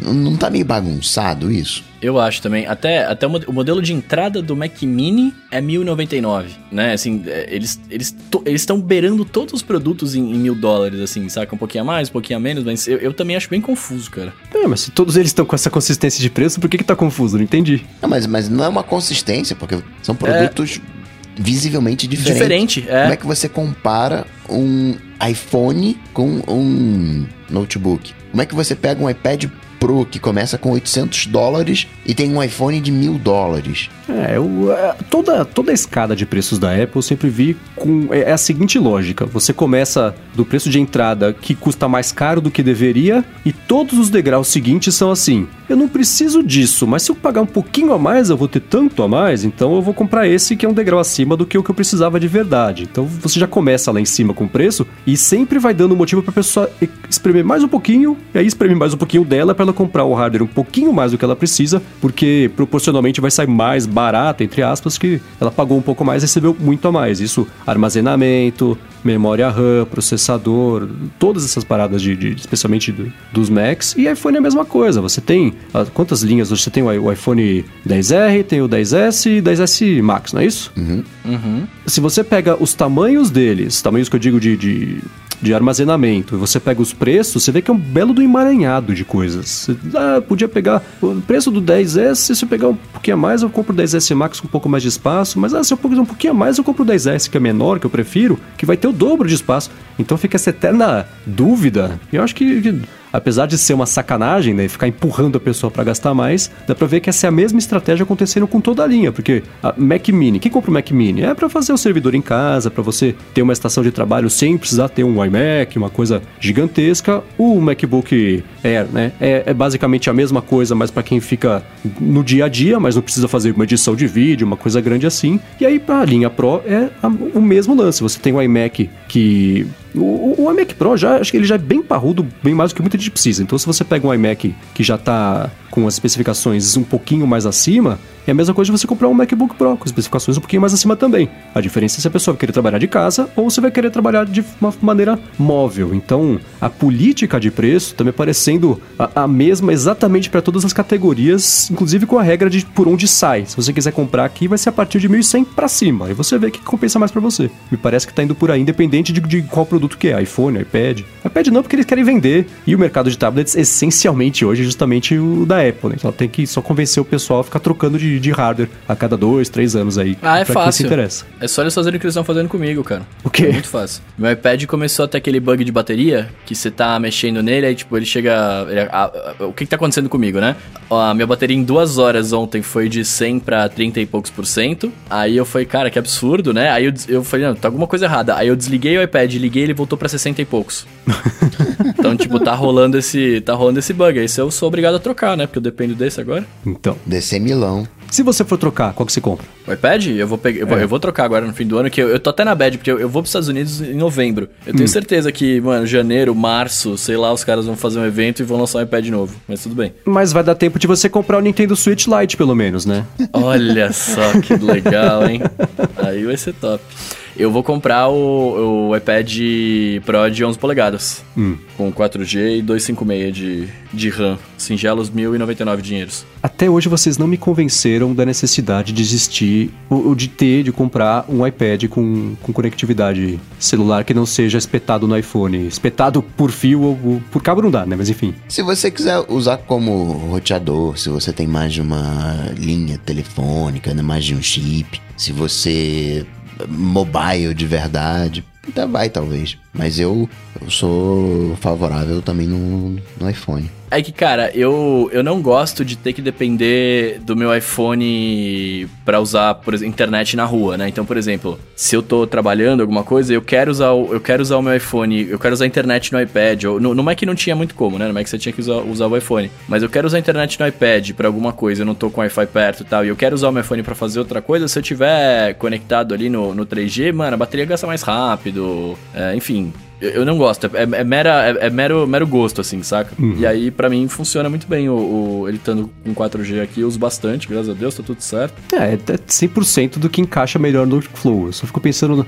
não tá meio bagunçado isso?
Eu acho também. Até, até o modelo de entrada do Mac Mini é 1099, né? Assim, é, eles eles eles estão beirando todos os produtos em, em, mil dólares, assim, saca? Um pouquinho a mais, um pouquinho a menos, mas eu, eu também acho bem confuso, cara.
É, mas se todos eles estão com essa consistência de preço, por que que tá confuso? Não entendi.
Não, mas, mas não é uma consistência, porque são produtos... É visivelmente diferente.
Diferente,
é. Como é que você compara um iPhone com um notebook? Como é que você pega um iPad Pro que começa com 800 dólares e tem um iPhone de mil dólares.
É, eu, é, toda, toda a escada de preços da Apple eu sempre vi com é, é a seguinte lógica: você começa do preço de entrada que custa mais caro do que deveria e todos os degraus seguintes são assim. Eu não preciso disso, mas se eu pagar um pouquinho a mais, eu vou ter tanto a mais, então eu vou comprar esse que é um degrau acima do que o que eu precisava de verdade. Então você já começa lá em cima com o preço e sempre vai dando motivo para a pessoa espremer mais um pouquinho, e aí espremer mais um pouquinho dela para ela comprar o hardware um pouquinho mais do que ela precisa, porque proporcionalmente vai sair mais barato, entre aspas, que ela pagou um pouco mais e recebeu muito a mais. Isso, armazenamento, memória RAM, processador, todas essas paradas de, de especialmente do, dos Macs. E iPhone é a mesma coisa. Você tem ah, quantas linhas? Você tem o iPhone 10R, tem o 10S e 10S Max, não é isso?
Uhum.
Uhum.
Se você pega os tamanhos deles, tamanhos que eu digo de, de de armazenamento, e você pega os preços, você vê que é um belo do emaranhado de coisas. ah, podia pegar o preço do 10S, se eu pegar um pouquinho a mais, eu compro o 10S Max com um pouco mais de espaço, mas ah, se eu pegar um pouquinho a mais, eu compro o 10S, que é menor, que eu prefiro, que vai ter o dobro de espaço. Então fica essa eterna dúvida. E eu acho que, que apesar de ser uma sacanagem, né, ficar empurrando a pessoa para gastar mais, dá para ver que essa é a mesma estratégia acontecendo com toda a linha, porque a Mac Mini, quem compra o Mac Mini é para fazer o servidor em casa, para você ter uma estação de trabalho sem precisar ter um iMac, uma coisa gigantesca. O MacBook Air, né, é, é basicamente a mesma coisa, mas para quem fica no dia a dia, mas não precisa fazer uma edição de vídeo, uma coisa grande assim. E aí para a linha Pro é a, o mesmo lance. Você tem um iMac que o, o, iMac Pro já acho que ele já é bem parrudo, bem mais do que muita gente precisa. Então, se você pega um iMac que já está com as especificações um pouquinho mais acima, é a mesma coisa de você comprar um MacBook Pro com especificações um pouquinho mais acima também. A diferença é se a pessoa vai querer trabalhar de casa ou você vai querer trabalhar de uma maneira móvel. Então, a política de preço também parecendo a, a mesma exatamente para todas as categorias, inclusive com a regra de por onde sai. Se você quiser comprar aqui, vai ser a partir de 1.100 para cima. E você vê que compensa mais para você. Me parece que está indo por aí, independente de, de qual produto que é, iPhone, iPad. iPad não, porque eles querem vender. E o mercado de tablets, essencialmente hoje, é justamente o da Apple. Né? Então, ela tem que só convencer o pessoal a ficar trocando de de, de hardware a cada dois, três anos aí.
Ah, é
pra
fácil.
Quem se interessa.
É só eles fazerem o que eles estão fazendo comigo, cara.
O quê?
É muito fácil. Meu iPad começou a ter aquele bug de bateria, que você tá mexendo nele, aí tipo, ele chega... ele- a- a- o que que tá acontecendo comigo, né? Ó, A minha bateria em duas horas ontem foi de 100 pra 30 e poucos por cento. Aí eu falei, cara, que absurdo, né? Aí eu, eu falei, não, tá alguma coisa errada. Aí eu desliguei o iPad, liguei ele voltou pra 60 e poucos. (laughs) então, tipo, tá rolando esse tá rolando esse bug. Aí se eu sou obrigado a trocar, né? Porque eu dependo desse agora.
Então,
DC Milão.
Se você for trocar, qual que você compra?
O iPad, eu vou, pegar, eu, vou, eu vou trocar agora no fim do ano, que eu, eu tô até na bad, porque eu, eu vou pros Estados Unidos em novembro. Eu tenho certeza que, mano, janeiro, março, sei lá, os caras vão fazer um evento e vão lançar um iPad novo. Mas tudo bem.
Mas vai dar tempo de você comprar o Nintendo Switch Lite, pelo menos, né?
Olha só que legal, hein? (laughs) Aí vai ser top. Eu vou comprar o, o iPad Pro de 11 polegadas. Com 4G e 256 de, de RAM. Singelos 1.099 dinheiros.
Até hoje vocês não me convenceram da necessidade de existir, ou ou de ter, de comprar um iPad com, com conectividade celular que não seja espetado no iPhone. Espetado por fio ou ou por cabo não dá, né? Mas enfim.
Se você quiser usar como roteador, se você tem mais de uma linha telefônica, né, mais de um chip, se você mobile de verdade, até vai talvez. Mas eu, eu sou favorável também no, no iPhone.
É que, cara, eu, eu não gosto de ter que depender do meu iPhone pra usar, por exemplo, internet na rua, né? Então, por exemplo, se eu tô trabalhando alguma coisa, eu quero usar o, eu quero usar o meu iPhone, eu quero usar a internet no iPad. Ou, no, no Mac não tinha muito como, né? No Mac você tinha que usar, usar o iPhone. Mas eu quero usar a internet no iPad pra alguma coisa, eu não tô com o Wi-Fi perto e tal, e eu quero usar o meu iPhone pra fazer outra coisa, se eu tiver conectado ali no, no 3G, mano, a bateria gasta mais rápido, é, enfim... Eu, não gosto, é, é mera, é, é mero, mero gosto, assim, saca? E aí, pra mim, funciona muito bem o, o- ele estando com 4G aqui, eu uso bastante, graças a Deus, tá tudo certo.
É, é 100% do que encaixa melhor no workflow. Eu só fico pensando,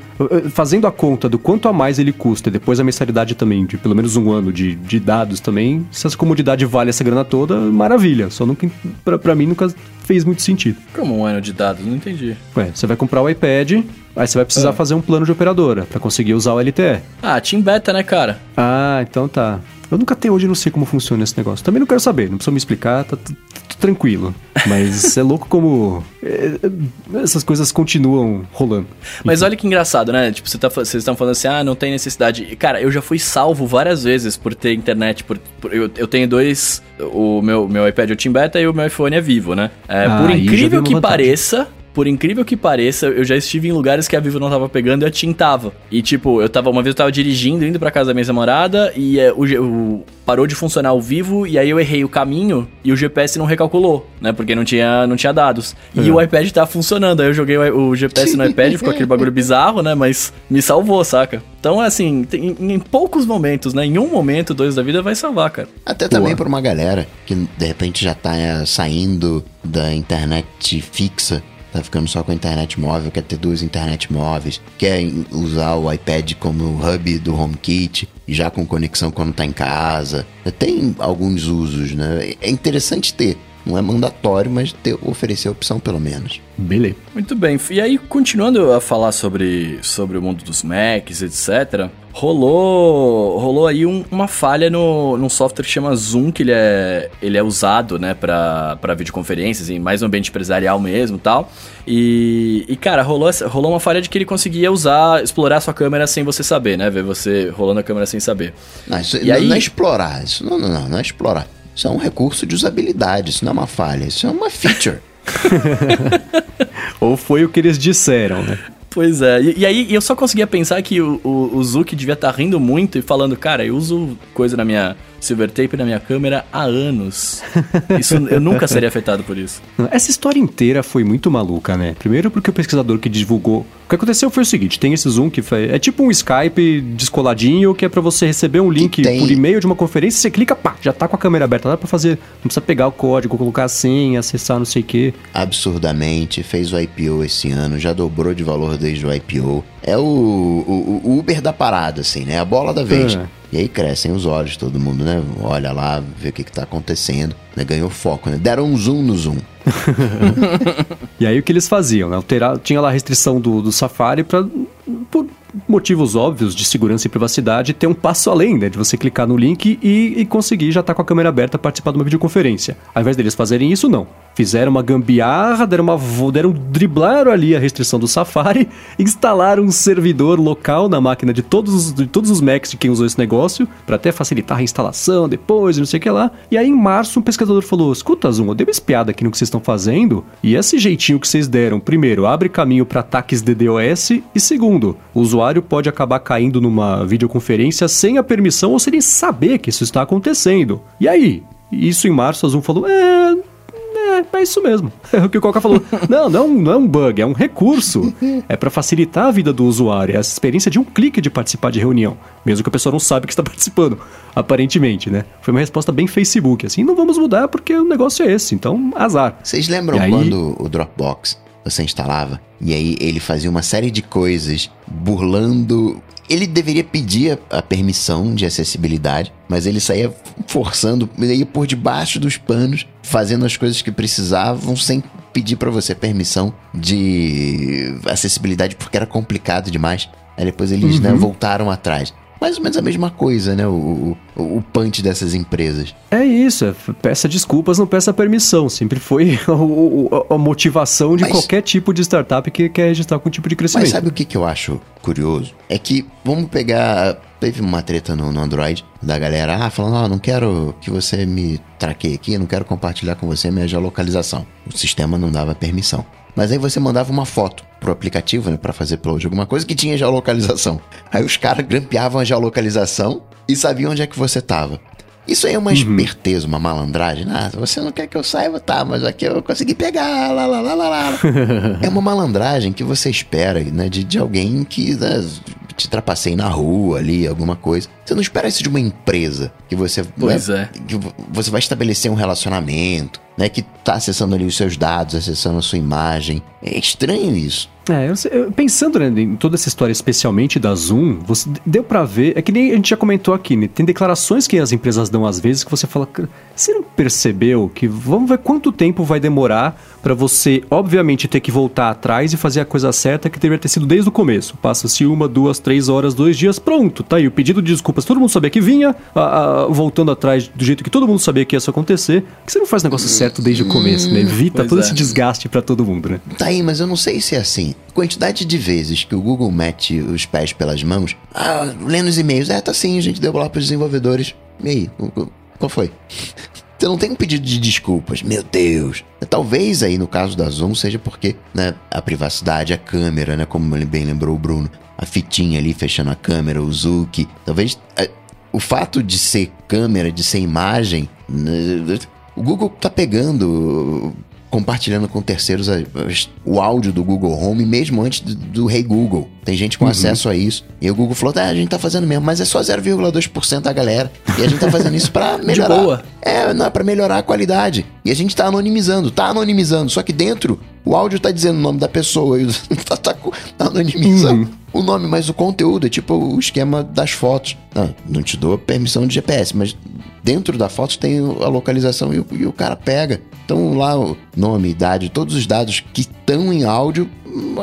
fazendo a conta do quanto a mais ele custa e depois a mensalidade também, de pelo menos um ano de, de dados também, se essa comodidade vale essa grana toda, maravilha. Só nunca, pra, pra mim nunca fez muito sentido.
Como um ano de dados, não entendi.
Ué, você vai comprar o iPad, aí você vai precisar
Ah.
fazer um plano de operadora pra conseguir usar o LTE.
Ah, Team Beta, né, cara?
Ah, então tá. Eu nunca até hoje não sei como funciona esse negócio. Também não quero saber, não precisa me explicar, tá tudo tranquilo. Mas (laughs) é louco como é, é, essas coisas continuam rolando.
Mas olha que engraçado, né? Tipo, você tá, vocês estão falando assim, ah, não tem necessidade. Cara, eu já fui salvo várias vezes por ter internet. Por, por- eu, eu tenho dois. O meu, meu iPad é o Team Beta e o meu iPhone é vivo, né? É,
Ah,
por incrível que
vantagem.
pareça. Por incrível que pareça, eu já estive em lugares que a Vivo não tava pegando e a TIM tava. E tipo, eu tava. Uma vez eu tava dirigindo, indo pra casa da minha namorada, e é, o, o- parou de funcionar o Vivo, e aí eu errei o caminho e o GPS não recalculou, né? Porque não tinha, não tinha dados. E
É.
o iPad tá funcionando. Aí eu joguei o, o GPS no (laughs) iPad, ficou aquele bagulho bizarro, né? Mas me salvou, saca? Então, assim, tem- em, em poucos momentos, né? Em um momento, dois da vida vai salvar, cara.
Até também por uma galera que de repente já tá é, saindo da internet fixa, tá ficando só com a internet móvel, quer ter duas internet móveis, quer usar o iPad como hub do HomeKit, já com conexão quando tá em casa. Tem alguns usos, né? É interessante ter. Não é mandatório, mas ter, oferecer a opção pelo menos.
Beleza.
Muito bem. E aí, continuando a falar sobre, sobre o mundo dos Macs, etc., rolou, rolou aí um- uma falha no, num software que chama Zoom, que ele é, ele é usado, né, pra, pra videoconferências, em mais no ambiente empresarial mesmo e tal. E, e, cara, rolou, essa- rolou uma falha de que ele conseguia usar, explorar a sua câmera sem você saber, né? Ver você rolando a câmera sem saber.
Não, isso
E
não,
aí-
não é explorar. Isso não, não, não, não é explorar. Isso é um recurso de usabilidade, isso não é uma falha, isso é uma feature. (laughs)
Ou foi o que eles disseram, né?
Pois é, e, e aí eu só conseguia pensar que o, o, o Zuki devia estar rindo muito e falando, cara, eu uso coisa na minha silver tape na minha câmera há anos. Isso eu nunca seria afetado por isso.
Essa história inteira foi muito maluca, né? Primeiro porque o pesquisador que divulgou. O que aconteceu foi o seguinte: tem esse Zoom que foi- é tipo um Skype descoladinho, que é pra você receber um link
tem-
por e-mail de uma conferência, você clica, pá, já tá com a câmera aberta. Dá pra fazer. Não precisa pegar o código, colocar a senha, acessar não sei o quê.
absurdamente, fez o IPO esse ano, já dobrou de valor desde o IPO. É o, o- o Uber da parada, assim, né? A bola da vez.
É.
E aí crescem os olhos, todo mundo, né? Olha lá, vê o que, que tá acontecendo. Né? Ganhou foco, né? Deram um zoom no zoom. (laughs)
E aí o que eles faziam, né? Tinha lá a restrição do, do Safari pra, por motivos óbvios de segurança e privacidade, ter um passo além, né? De você clicar no link e, e conseguir já estar com a câmera aberta participar de uma videoconferência. Ao invés deles fazerem isso, não. Fizeram uma gambiarra, deram uma deram driblaram ali a restrição do Safari, (laughs) instalaram um servidor local na máquina de todos, os- de todos os Macs de quem usou esse negócio, para até facilitar a instalação depois, não sei o que lá. E aí em março um pesquisador falou: "Escuta, Zoom, eu dei uma espiada aqui no que vocês estão fazendo, e esse jeitinho que vocês deram, primeiro, abre caminho para ataques DDoS e segundo, o usuário pode acabar caindo numa videoconferência sem a permissão ou sem saber que isso está acontecendo. E aí? Isso em março a Zoom falou: "É, é, é isso mesmo. (laughs) É o que o Coca falou. (laughs) Não, não, não é um bug, é um recurso. É para facilitar a vida do usuário. É essa experiência de um clique de participar de reunião. Mesmo que a pessoa não sabe que está (laughs) participando. Aparentemente, né? Foi uma resposta bem Facebook. Assim, não vamos mudar porque o negócio é esse. Então, azar.
Vocês lembram
aí-
quando o Dropbox você instalava e aí ele fazia uma série de coisas burlando. Ele deveria pedir a, a permissão de acessibilidade, mas ele saía forçando, ele ia por debaixo dos panos, fazendo as coisas que precisavam sem pedir pra você permissão de acessibilidade porque era complicado demais. Aí depois eles né, voltaram atrás. Mais ou menos a mesma coisa, né? O, o, o punch dessas empresas.
É isso, é, peça desculpas, não peça permissão. Sempre foi (laughs) o- o- a motivação de
Mas-
qualquer tipo de startup que quer registrar com tipo de crescimento.
Mas sabe o que, que eu acho curioso? É que, vamos pegar. Teve uma treta no, no Android da galera, ah, falando, ah, não quero que você me traqueie aqui, não quero compartilhar com você minha geolocalização. O sistema não dava permissão. Mas aí você mandava uma foto pro aplicativo, né, pra fazer upload de alguma coisa que tinha geolocalização. Aí os caras grampeavam a geolocalização e sabiam onde é que você tava. Isso aí é uma esperteza, uma malandragem. Ah, você não quer que eu saiba? Tá, mas aqui eu consegui pegar, lá, lá, lá, lá, lá. (laughs) é uma malandragem que você espera, né, de, de alguém que né, te trapaceie na rua ali, alguma coisa. Você não espera isso de uma empresa, que você...
Pois
né,
é.
que vo- você vai estabelecer um relacionamento, né, que tá acessando ali os seus dados, acessando a sua imagem. É estranho isso.
É, eu pensando né, em toda essa história, especialmente da Zoom, você deu pra ver, é que nem a gente já comentou aqui, né? Tem declarações que as empresas dão às vezes que você fala, "Cara, você não percebeu que vamos ver quanto tempo vai demorar pra você, obviamente, ter que voltar atrás e fazer a coisa certa que deveria ter sido desde o começo. Passa-se uma, duas, três horas, dois dias, pronto, tá aí o pedido de desculpas, todo mundo sabia que vinha, a- a- voltando atrás do jeito que todo mundo sabia que ia isso acontecer, que você não faz o negócio certo desde o começo, né? Evita
Pois
todo
é.
esse desgaste pra todo mundo, né?
Tá aí, mas eu não sei se é assim. Quantidade de vezes que o Google mete os pés pelas mãos, ah, lendo os e-mails, é, tá sim, a gente deu lá pros desenvolvedores. E aí, qual foi? (laughs) Você não tem um pedido de desculpas, meu Deus. Talvez aí no caso da Zoom seja porque né, a privacidade, a câmera, né, como ele bem lembrou o Bruno, a fitinha ali fechando a câmera, o Zoom. Talvez é, o fato de ser câmera, de ser imagem, né, o Google tá pegando compartilhando com terceiros a- as- o áudio do Google Home mesmo antes do, do Rei Google. Tem gente com acesso a isso. E o Google falou: ah, a gente tá fazendo mesmo, mas é só 0,2% da galera. E a gente tá fazendo isso pra (laughs) melhorar.
boa.
É, não é pra melhorar a qualidade. E a gente tá anonimizando, tá anonimizando. Só que dentro, o áudio tá dizendo o nome da pessoa e o- (laughs) tá, tá, co- tá anonimizando o nome, mas o conteúdo é tipo o esquema das fotos. Não, não te dou permissão de GPS, mas dentro da foto tem a localização e o, e o cara pega. Então lá o nome, idade, todos os dados que estão em áudio,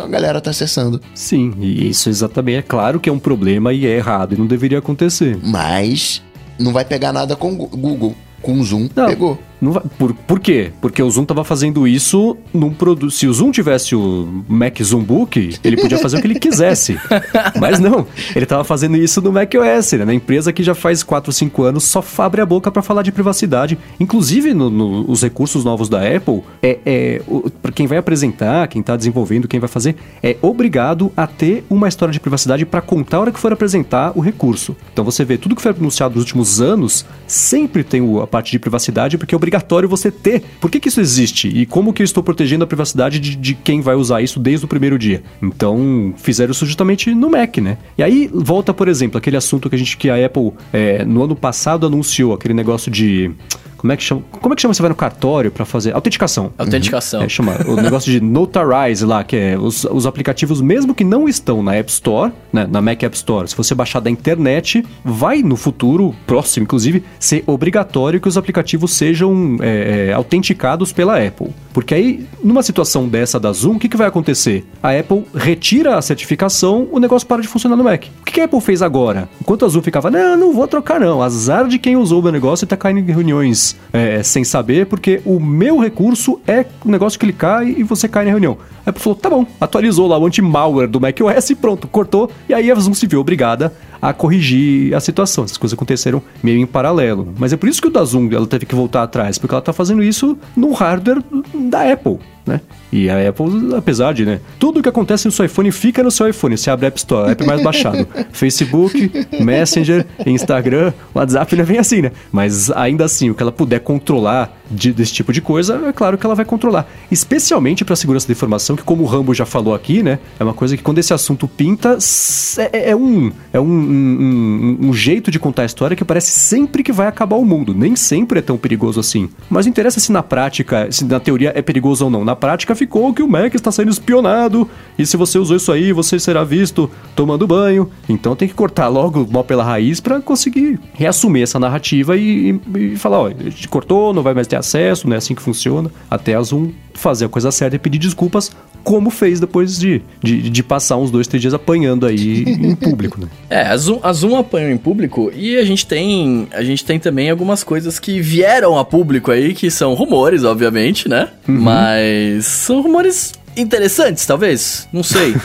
a galera tá acessando.
Sim, e isso exatamente é claro que é um problema e é errado e não deveria acontecer.
Mas não vai pegar nada com o Google. Com o Zoom,
Não.
pegou.
Vai- por, por quê? Porque o Zoom tava fazendo isso num produto. Se o Zoom tivesse o Mac Zoom Book, ele podia fazer o que ele quisesse. (laughs) Mas não, ele tava fazendo isso no macOS, né? Na empresa que já faz 4 ou 5 anos só abre a boca para falar de privacidade. Inclusive, no- no- os recursos novos da Apple, é, é para quem vai apresentar, quem tá desenvolvendo, quem vai fazer, é obrigado a ter uma história de privacidade para contar a hora que for apresentar o recurso. Então você vê tudo que foi anunciado nos últimos anos, sempre tem a parte de privacidade, porque é obrigatório você ter. Por que, que isso existe? E como que eu estou protegendo a privacidade de, de quem vai usar isso desde o primeiro dia? Então, fizeram isso justamente no Mac, né? E aí volta, por exemplo, aquele assunto que a gente que a Apple é, no ano passado anunciou, aquele negócio de. Como é que chama? Como é que chama? Você vai no cartório para fazer autenticação.
Autenticação.
É, chama o negócio de Notarize lá, que é os, os aplicativos, mesmo que não estão na App Store, né, na Mac App Store, se você baixar da internet, vai no futuro, próximo inclusive, ser obrigatório que os aplicativos sejam é, é, autenticados pela Apple. Porque aí, numa situação dessa da Zoom, o que, que vai acontecer? A Apple retira a certificação, o negócio para de funcionar no Mac. O que, que a Apple fez agora? Enquanto a Zoom ficava, não, não vou trocar não, azar de quem usou o meu negócio e tá caindo em reuniões é, sem saber, porque o meu recurso é o negócio clicar e você cai na reunião. A Apple falou, tá bom, atualizou lá o anti-malware do macOS e pronto, cortou. E aí a Zoom se viu obrigada a corrigir a situação. Essas coisas aconteceram meio em paralelo. Mas é por isso que o da Zoom ela teve que voltar atrás, porque ela tá fazendo isso no hardware da Apple. Né? E a Apple, apesar de, né? Tudo que acontece no seu iPhone fica no seu iPhone. Você abre a App Store, app mais baixado. (laughs) Facebook, Messenger, Instagram, WhatsApp não vem assim, né? Mas ainda assim, o que ela puder controlar de, desse tipo de coisa, é claro que ela vai controlar. Especialmente para segurança da informação, que como o Rambo já falou aqui, né? É uma coisa que quando esse assunto pinta, é, é um, é um, um, um, jeito de contar a história que parece sempre que vai acabar o mundo. Nem sempre é tão perigoso assim. Mas não interessa se na prática, se na teoria é perigoso ou não. Na prática ficou que o Mac está sendo espionado e se você usou isso aí, você será visto tomando banho. Então tem que cortar logo mal pela raiz para conseguir reassumir essa narrativa e, e, e falar, ó, a gente cortou, não vai mais ter acesso, não é assim que funciona. Até a Zoom fazer a coisa certa e pedir desculpas, como fez depois de, de, de passar uns dois, três dias apanhando aí em público, né? (laughs)
É, a Zoom, a Zoom apanhou em público e a gente tem a gente tem também algumas coisas que vieram a público aí, que são rumores, obviamente, né? Uhum. Mas são rumores interessantes, talvez. Não sei.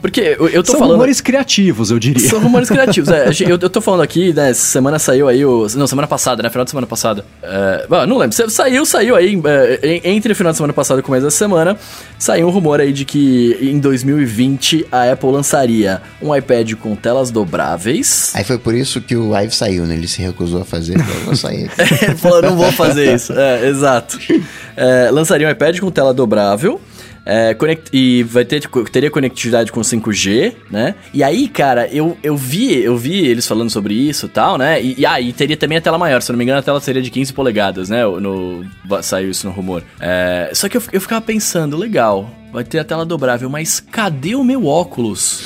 Porque eu, eu tô
São
falando.
São rumores criativos, eu diria.
São rumores (laughs) criativos, é. Eu, eu tô falando aqui, né? Semana saiu aí o. Não, semana passada, né? Final de semana passada. É, não lembro. Saiu, saiu aí. É, entre o final de semana passada e o começo da semana, saiu um rumor aí de que em 2020 a Apple lançaria um iPad com telas dobráveis.
Aí foi por isso que o Ive saiu, né? Ele se recusou a fazer. Eu vou sair. (laughs)
Ele falou, não vou fazer isso. É, exato. É, lançaria um iPad com tela dobrável. É, conect... E vai ter, teria conectividade com 5G, né? E aí, cara, eu, eu vi eu vi eles falando sobre isso e tal, né? E, e, ah, e teria também a tela maior, se eu não me engano, a tela seria de 15 polegadas, né? No, saiu isso no rumor. É, só que eu, eu ficava pensando, legal, vai ter a tela dobrável, mas cadê o meu óculos?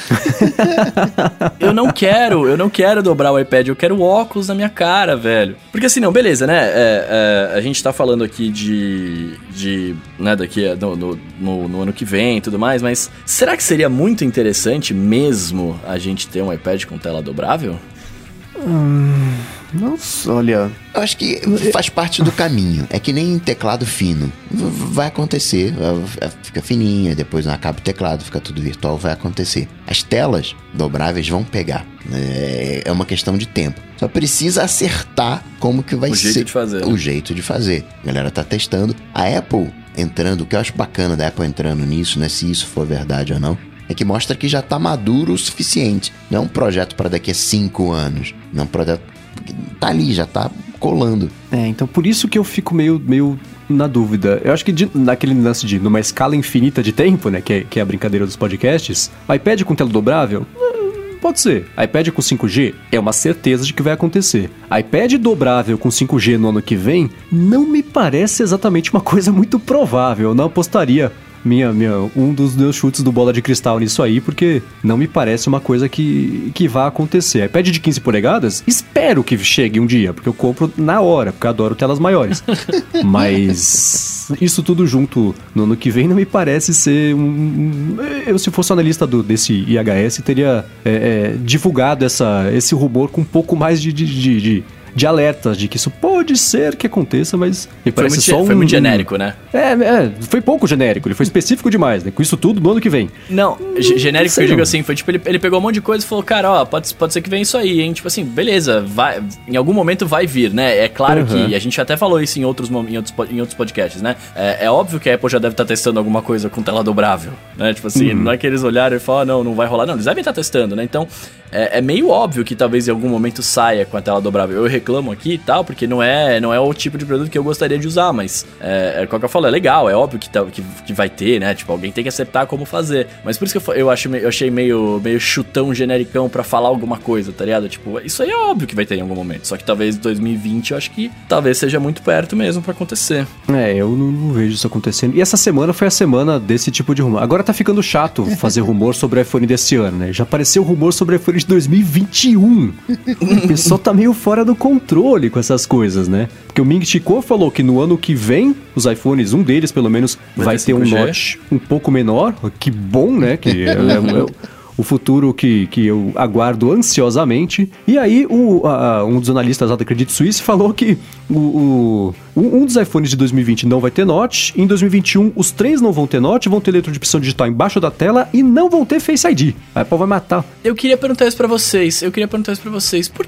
(laughs) eu não quero, eu não quero dobrar o iPad, eu quero o óculos na minha cara, velho. Porque assim, não, beleza, né? É, é, a gente tá falando aqui de. de né, daqui no, no, no, no ano que vem e tudo mais, mas será que seria muito interessante mesmo a gente ter um iPad com tela dobrável?
Hum, nossa, olha.
Eu acho que faz parte do caminho. É que nem teclado fino. Vai acontecer. Fica fininho, depois acaba o teclado, fica tudo virtual, vai acontecer. As telas dobráveis vão pegar. É, é uma questão de tempo. Só precisa acertar como que vai
o
ser.
O jeito de fazer.
O jeito de fazer. A galera tá testando. A Apple entrando, o que eu acho bacana da Apple entrando nisso, né? Se isso for verdade ou não é que mostra que já está maduro o suficiente. Não é um projeto para daqui a cinco anos. Não é um projeto que tá ali, já está colando.
É, então por isso que eu fico meio, meio na dúvida. Eu acho que de, naquele lance de numa escala infinita de tempo, né, que é, que é a brincadeira dos podcasts, iPad com tela dobrável, hum, Pode ser. iPad com 5G é uma certeza de que vai acontecer. iPad dobrável com 5G no ano que vem não me parece exatamente uma coisa muito provável. Eu não apostaria minha, minha, um dos meus chutes do bola de cristal nisso aí, porque não me parece uma coisa que, que vá acontecer. iPad de 15 polegadas, espero que chegue um dia, porque eu compro na hora, porque eu adoro telas maiores. (laughs) Mas isso tudo junto no ano que vem não me parece ser um. Eu, se fosse analista do, desse IHS, teria é, é, divulgado essa, esse rumor com um pouco mais de, de, de, de de alertas de que isso pode ser que aconteça, mas
me parece muito, só um... Foi muito genérico, né?
É, é, foi pouco genérico, ele foi específico demais, né? Com isso tudo no ano que vem.
Não, hum, genérico que eu digo assim, foi tipo, ele, ele pegou um monte de coisa e falou, cara, ó, pode, pode ser que venha isso aí, hein? Tipo assim, beleza, vai, em algum momento vai vir, né? É claro uhum. que, a gente até falou isso em outros, em outros, em outros podcasts, né? É, é óbvio que a Apple já deve estar tá testando alguma coisa com tela dobrável, né? Tipo assim, uhum. não é que eles olharam e falaram, ah, não, não vai rolar, não, eles devem estar tá testando, né? Então, é, é meio óbvio que talvez em algum momento saia com a tela dobrável. Eu reclamo aqui e tal, porque não é, não é o tipo de produto que eu gostaria de usar, mas é, é como eu falo, é legal, é óbvio que, tá, que, que, vai ter, né? Tipo, alguém tem que acertar como fazer. Mas por isso que eu, eu, acho, eu achei meio, meio chutão genericão para falar alguma coisa, tá ligado? Tipo, isso aí é óbvio que vai ter em algum momento. Só que talvez 2020 eu acho que talvez seja muito perto mesmo para acontecer.
É, eu não, não, vejo isso acontecendo. E essa semana foi a semana desse tipo de rumor. Agora tá ficando chato (laughs) fazer rumor sobre o iPhone desse ano, né? Já apareceu rumor sobre o iPhone de 2021. o pessoal tá meio fora do controle com essas coisas, né? Porque o Ming Chico falou que no ano que vem, os iPhones, um deles pelo menos, vai, vai ter, ter um notch um pouco menor. Que bom, né? Que é, é, é o futuro que, que eu aguardo ansiosamente. E aí, o, a, um dos analistas lá da Credit Suisse falou que o, o, um dos iPhones de 2020 não vai ter Notch, em 2021 os três não vão ter Notch, vão ter letra de opção digital embaixo da tela e não vão ter Face ID. A Apple vai matar.
Eu queria perguntar isso pra vocês, eu queria perguntar isso pra vocês, por,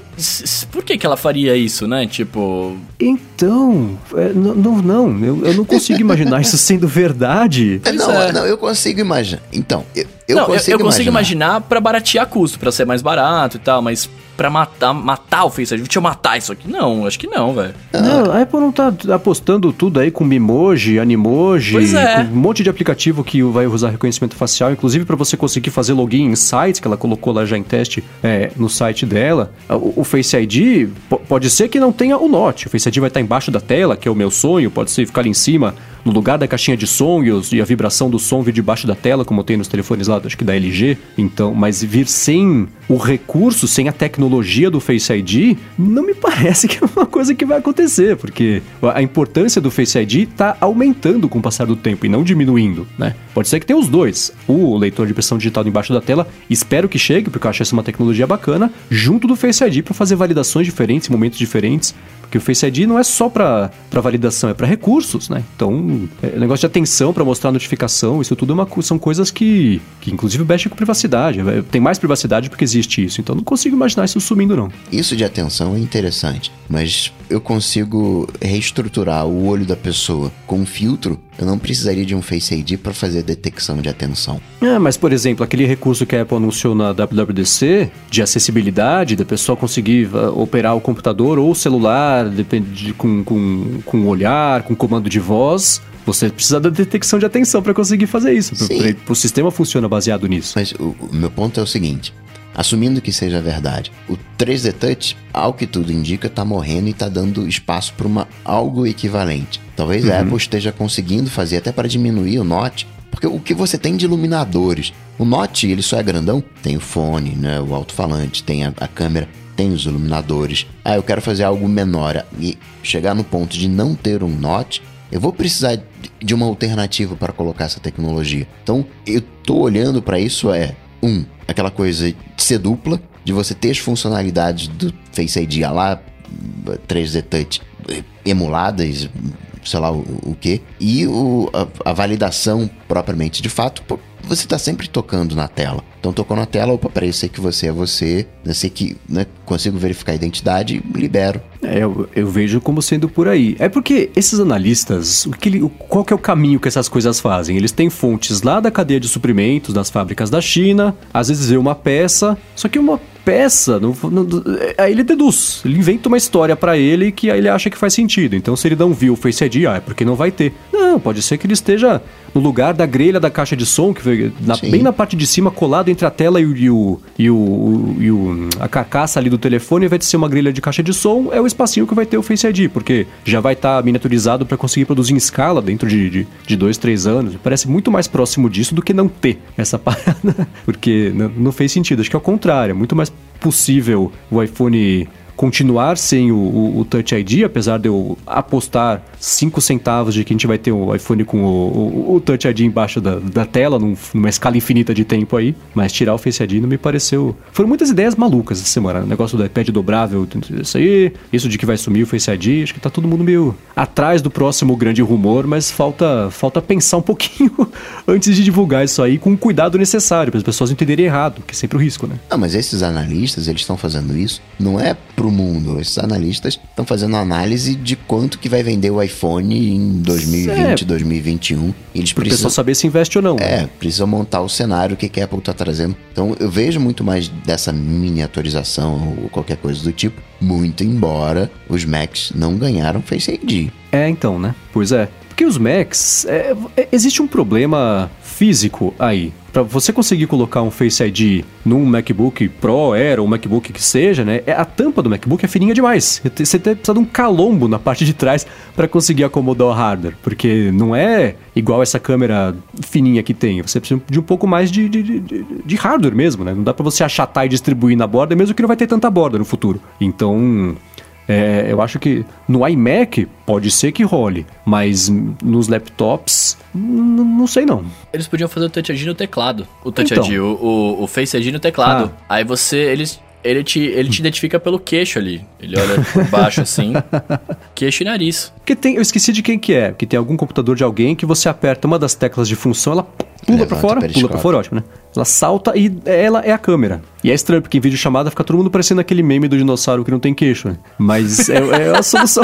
por que que ela faria isso, né? Tipo...
Então, é, não, não, eu, eu não consigo imaginar (laughs) isso sendo verdade.
Não, é. não, eu consigo imaginar. Então, eu, eu
não,
consigo,
eu, eu consigo imaginar, imaginar para baratear custo, para ser mais barato e tal, mas para matar, matar o Face ID, deixa eu matar isso aqui. Não, acho que não, velho.
Não, a Apple não tá apostando tudo aí com Mimoji, Animoji,
pois é.
um monte de aplicativo que vai usar reconhecimento facial, inclusive para você conseguir fazer login em sites que ela colocou lá já em teste é, no site dela. O, o Face ID pode ser que não tenha o Note, o Face ID vai estar embaixo da tela, que é o meu sonho, pode ser ficar ali em cima no lugar da caixinha de som e, e, a vibração do som vir debaixo da tela, como tem nos telefones lá, acho que da LG. Então, mas vir sem o recurso, sem a tecnologia do Face ID, não me parece que é uma coisa que vai acontecer, porque a importância do Face ID está aumentando com o passar do tempo e não diminuindo, né? Pode ser que tenha os dois. O leitor de impressão digital embaixo da tela, espero que chegue, porque eu acho essa uma tecnologia bacana, junto do Face ID para fazer validações diferentes, momentos diferentes, porque o Face ID não é só para validação, é para recursos, né? Então, é negócio de atenção para mostrar notificação, isso tudo é uma, são coisas que, que inclusive mexem com privacidade. É, tem mais privacidade porque existe isso. Então, não consigo imaginar isso sumindo, não.
Isso de atenção é interessante, mas eu consigo reestruturar o olho da pessoa com um filtro eu não precisaria de um Face ID para fazer detecção de atenção.
Ah, mas por exemplo, aquele recurso que a Apple anunciou na WWDC de acessibilidade, da pessoa conseguir uh, operar o computador ou o celular depende de, com, com, com o olhar, com comando de voz, você precisa da detecção de atenção para conseguir fazer isso. O sistema funciona baseado nisso.
Mas o, o meu ponto é o seguinte: Assumindo que seja verdade, o 3D Touch, ao que tudo indica, está morrendo e está dando espaço para uma algo equivalente. Talvez uhum. a Apple esteja conseguindo fazer até para diminuir o Note, porque o que você tem de iluminadores, o Note ele só é grandão, tem o fone, né, o alto-falante, tem a, a câmera, tem os iluminadores. Ah, eu quero fazer algo menor e chegar no ponto de não ter um Note, eu vou precisar de uma alternativa para colocar essa tecnologia. Então, eu tô olhando para isso é um, aquela coisa de ser dupla, de você ter as funcionalidades do Face ID lá, 3D Touch emuladas, sei lá o, o que, e o, a, a, validação propriamente de fato, você está sempre tocando na tela. Então tocou na tela, opa, peraí, eu sei que você é você, eu sei que né, consigo verificar a identidade, libero.
É, eu, eu, vejo como sendo por aí. É porque esses analistas, o que, qual que é o caminho que essas coisas fazem? Eles têm fontes lá da cadeia de suprimentos, das fábricas da China, às vezes vê uma peça, só que uma peça, não, não, aí ele deduz, ele inventa uma história para ele que aí ele acha que faz sentido. Então se ele não viu o Face ID, ah, é porque não vai ter. Não, pode ser que ele esteja no lugar da grelha da caixa de som, que na, bem na parte de cima, colado entre a tela e o, e o, e o, e o, a carcaça ali do telefone, vai ser uma grelha de caixa de som, é o espacinho que vai ter o Face ID, porque já vai estar tá miniaturizado para conseguir produzir em escala dentro de, de, de, dois, três anos. Parece muito mais próximo disso do que não ter essa (laughs) parada, porque não, não fez sentido. Acho que é o contrário, é muito mais possível o iPhone continuar sem o, o, o, Touch ID, apesar de eu apostar 5 centavos de que a gente vai ter o iPhone com o, o Touch ID embaixo da, da tela, num, numa escala infinita de tempo aí, mas tirar o Face ID não me pareceu. Foram muitas ideias malucas essa semana. O negócio do iPad dobrável, isso aí, isso de que vai sumir o Face ID, acho que tá todo mundo meio atrás do próximo grande rumor, mas falta, falta pensar um pouquinho (laughs) antes de divulgar isso aí com o cuidado necessário, para as pessoas entenderem errado, que é sempre o risco, né?
Ah, mas esses analistas, eles estão fazendo isso, não é pro para o mundo. Esses analistas estão fazendo análise de quanto que vai vender o iPhone em 2020, é. 2021.
Eles precisam saber se investe ou não.
É, precisam montar o cenário, que, que a Apple está trazendo. Então eu vejo muito mais dessa miniaturização ou qualquer coisa do tipo, muito embora os Macs não ganharam Face ID.
É, então, né? Pois é. Porque os Macs, é, é, existe um problema físico aí. Para você conseguir colocar um Face ID num MacBook Pro, Air ou MacBook que seja, né? É, a tampa do MacBook é fininha demais. Você precisa de um calombo na parte de trás para conseguir acomodar o hardware. Porque não é igual essa câmera fininha que tem. Você precisa de um pouco mais de, de, de, de hardware mesmo, né? Não dá para você achatar e distribuir na borda, mesmo que não vai ter tanta borda no futuro. Então, É, eu acho que no iMac pode ser que role, mas nos laptops, não sei não.
Eles podiam fazer o Touch ID no teclado. O Touch
Então.
ID, o, o, o Face ID no teclado. Aí você, eles, ele te, ele te identifica pelo queixo ali. Ele olha por baixo assim, (laughs) queixo e nariz.
Porque tem, eu esqueci de quem que é, que tem algum computador de alguém que você aperta uma das teclas de função, ela pula
o
fora, pula pra fora, ótimo, né? Ela salta e ela é a câmera. E é estranho, porque em vídeo chamada fica todo mundo parecendo aquele meme do dinossauro que não tem queixo, né? Mas é, é a solução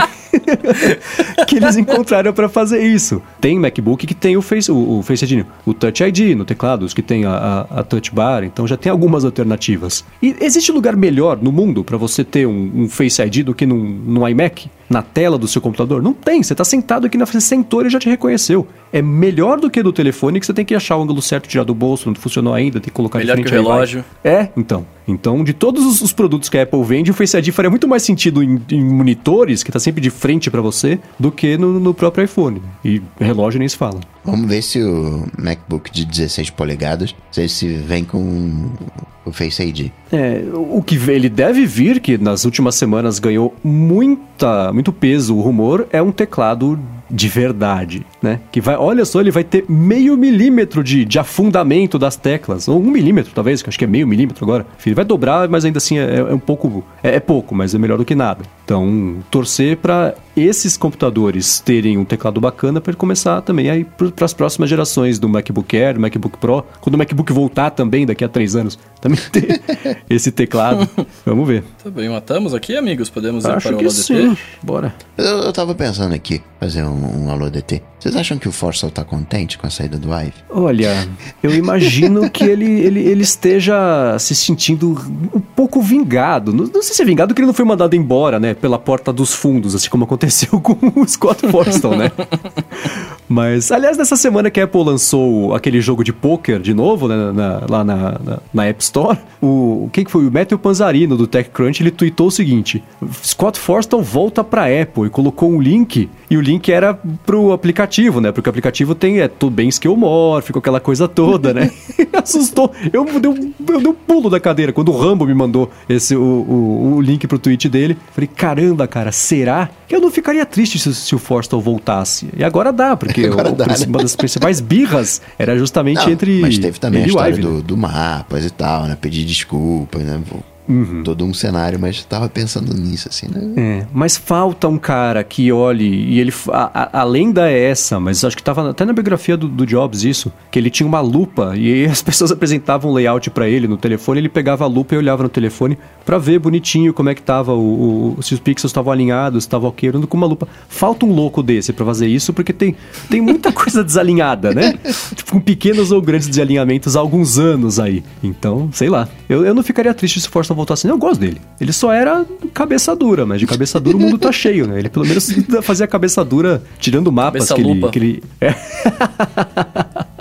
(laughs) que eles encontraram pra fazer isso. Tem MacBook que tem o Face, o, o Face ID, o Touch ID no teclado, os que tem a, a, a Touch Bar, então já tem algumas alternativas. E existe lugar melhor no mundo pra você ter um, um Face ID do que num, num iMac? Na tela do seu computador? Não tem, você tá sentado aqui na frente, sentou e já te reconheceu. É melhor do que do telefone que você tem que achar o ângulo certo, tirar do bolso, não funcionou ainda, tem que colocar
Melhor
de
que
frente
o
aí vai.
relógio.
É, então. Então, de todos os, os produtos que a Apple vende, o Face ID faria muito mais sentido em, em monitores, que tá sempre de frente pra você, do que no, no próprio iPhone. E relógio nem se fala.
Vamos ver se o MacBook de 16 polegadas, se vem com o Face ID.
É, o que ele deve vir, que nas últimas semanas ganhou muita, muito peso o rumor, é um teclado de verdade, né? Que vai, olha só, ele vai ter meio milímetro de, de afundamento das teclas, ou um milímetro talvez, que acho que é meio milímetro agora. Ele vai dobrar, mas ainda assim é, é um pouco, é, é pouco, mas é melhor do que nada. Então, torcer para esses computadores terem um teclado bacana para ele começar também aí para as próximas gerações do MacBook Air, do MacBook Pro, quando o MacBook voltar também daqui a três anos, também (laughs) ter esse teclado. Vamos ver.
Tá bem, matamos aqui, amigos? Podemos ir
Acho
para o LODT?
sim. Bora.
Eu, eu tava pensando aqui, fazer um, um alô DT. Vocês acham que o Força tá contente com a saída do Ive?
Olha, eu imagino (laughs) que ele, ele, ele esteja se sentindo um pouco vingado. Não, não sei se é vingado que ele não foi mandado embora, né? Pela porta dos fundos, assim como aconteceu com o Scott Forston, né? (laughs) Mas, aliás, nessa semana que a Apple lançou aquele jogo de pôquer de novo, né, na- lá na, na, na App Store, o quem que foi? O Matthew Panzarino, do TechCrunch, ele tweetou o seguinte, Scott Forston volta pra Apple e colocou um link, e o link era pro aplicativo, né? Porque o aplicativo tem, é tudo bem esquemórfico, aquela coisa toda, né? (laughs) (laughs) Assustou. Eu dei, um, eu dei um pulo da cadeira quando o Rambo me mandou esse, o, o, o link pro tweet dele. Falei, caramba, cara, será? que Eu não ficaria triste se, se o Forston voltasse. E agora dá, porque
Agora
o-
dá, né?
uma das principais birras era justamente
Não,
entre
mas teve também a história do, do mapas e tal, né? Pedir desculpas, né?
Uhum.
Todo um cenário, mas tava pensando nisso, assim, né?
É, mas falta um cara que olhe e ele. A, a, a lenda é essa, mas acho que tava até na biografia do, do Jobs isso, que ele tinha uma lupa e as (laughs) pessoas apresentavam um layout pra ele no telefone, ele pegava a lupa e olhava no telefone pra ver bonitinho como é que tava o, o- se os pixels estavam alinhados, se tava ok, olhando com uma lupa. Falta um louco desse pra fazer isso, porque tem, tem muita (laughs) coisa desalinhada, né? (laughs) tipo, com pequenos ou grandes desalinhamentos há alguns anos aí. Então, sei lá. Eu, eu não ficaria triste se o Força voltasse. Eu gosto dele. Ele só era cabeça dura, mas de cabeça dura o mundo tá (laughs) cheio, né? Ele pelo menos (laughs) fazia cabeça dura tirando mapas
Cabeça
que ele, que ele. (laughs) É.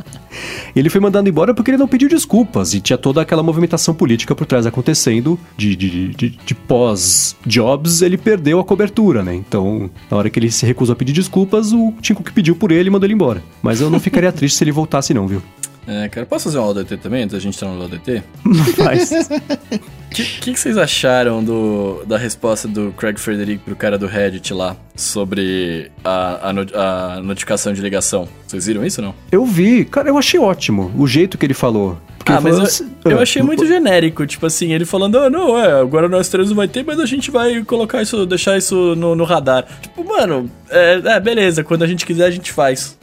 Ele foi mandado embora porque ele não pediu desculpas e tinha toda aquela movimentação política por trás acontecendo de, de, de, de pós-Jobs, ele perdeu a cobertura, né? Então, na hora que ele se recusou a pedir desculpas, o Tim Cook pediu por ele e mandou ele embora. Mas eu não ficaria triste se ele voltasse não, viu?
É, cara, posso fazer um LODT também, antes da gente entrar no?
Não faz.
O (laughs) que, que, que vocês acharam do, da resposta do Craig Frederick pro cara do Reddit lá sobre a, a, no- a notificação de ligação? Vocês viram isso ou não?
Eu vi, cara, eu achei ótimo o jeito que ele falou.
Ah,
ele
mas
falou assim-
eu
Ah,
achei muito (laughs) genérico, tipo assim, ele falando, ah, não, é, agora nós três não vai ter, mas a gente vai colocar isso, deixar isso no, no radar. Tipo, mano, é, é, beleza, quando a gente quiser a gente faz.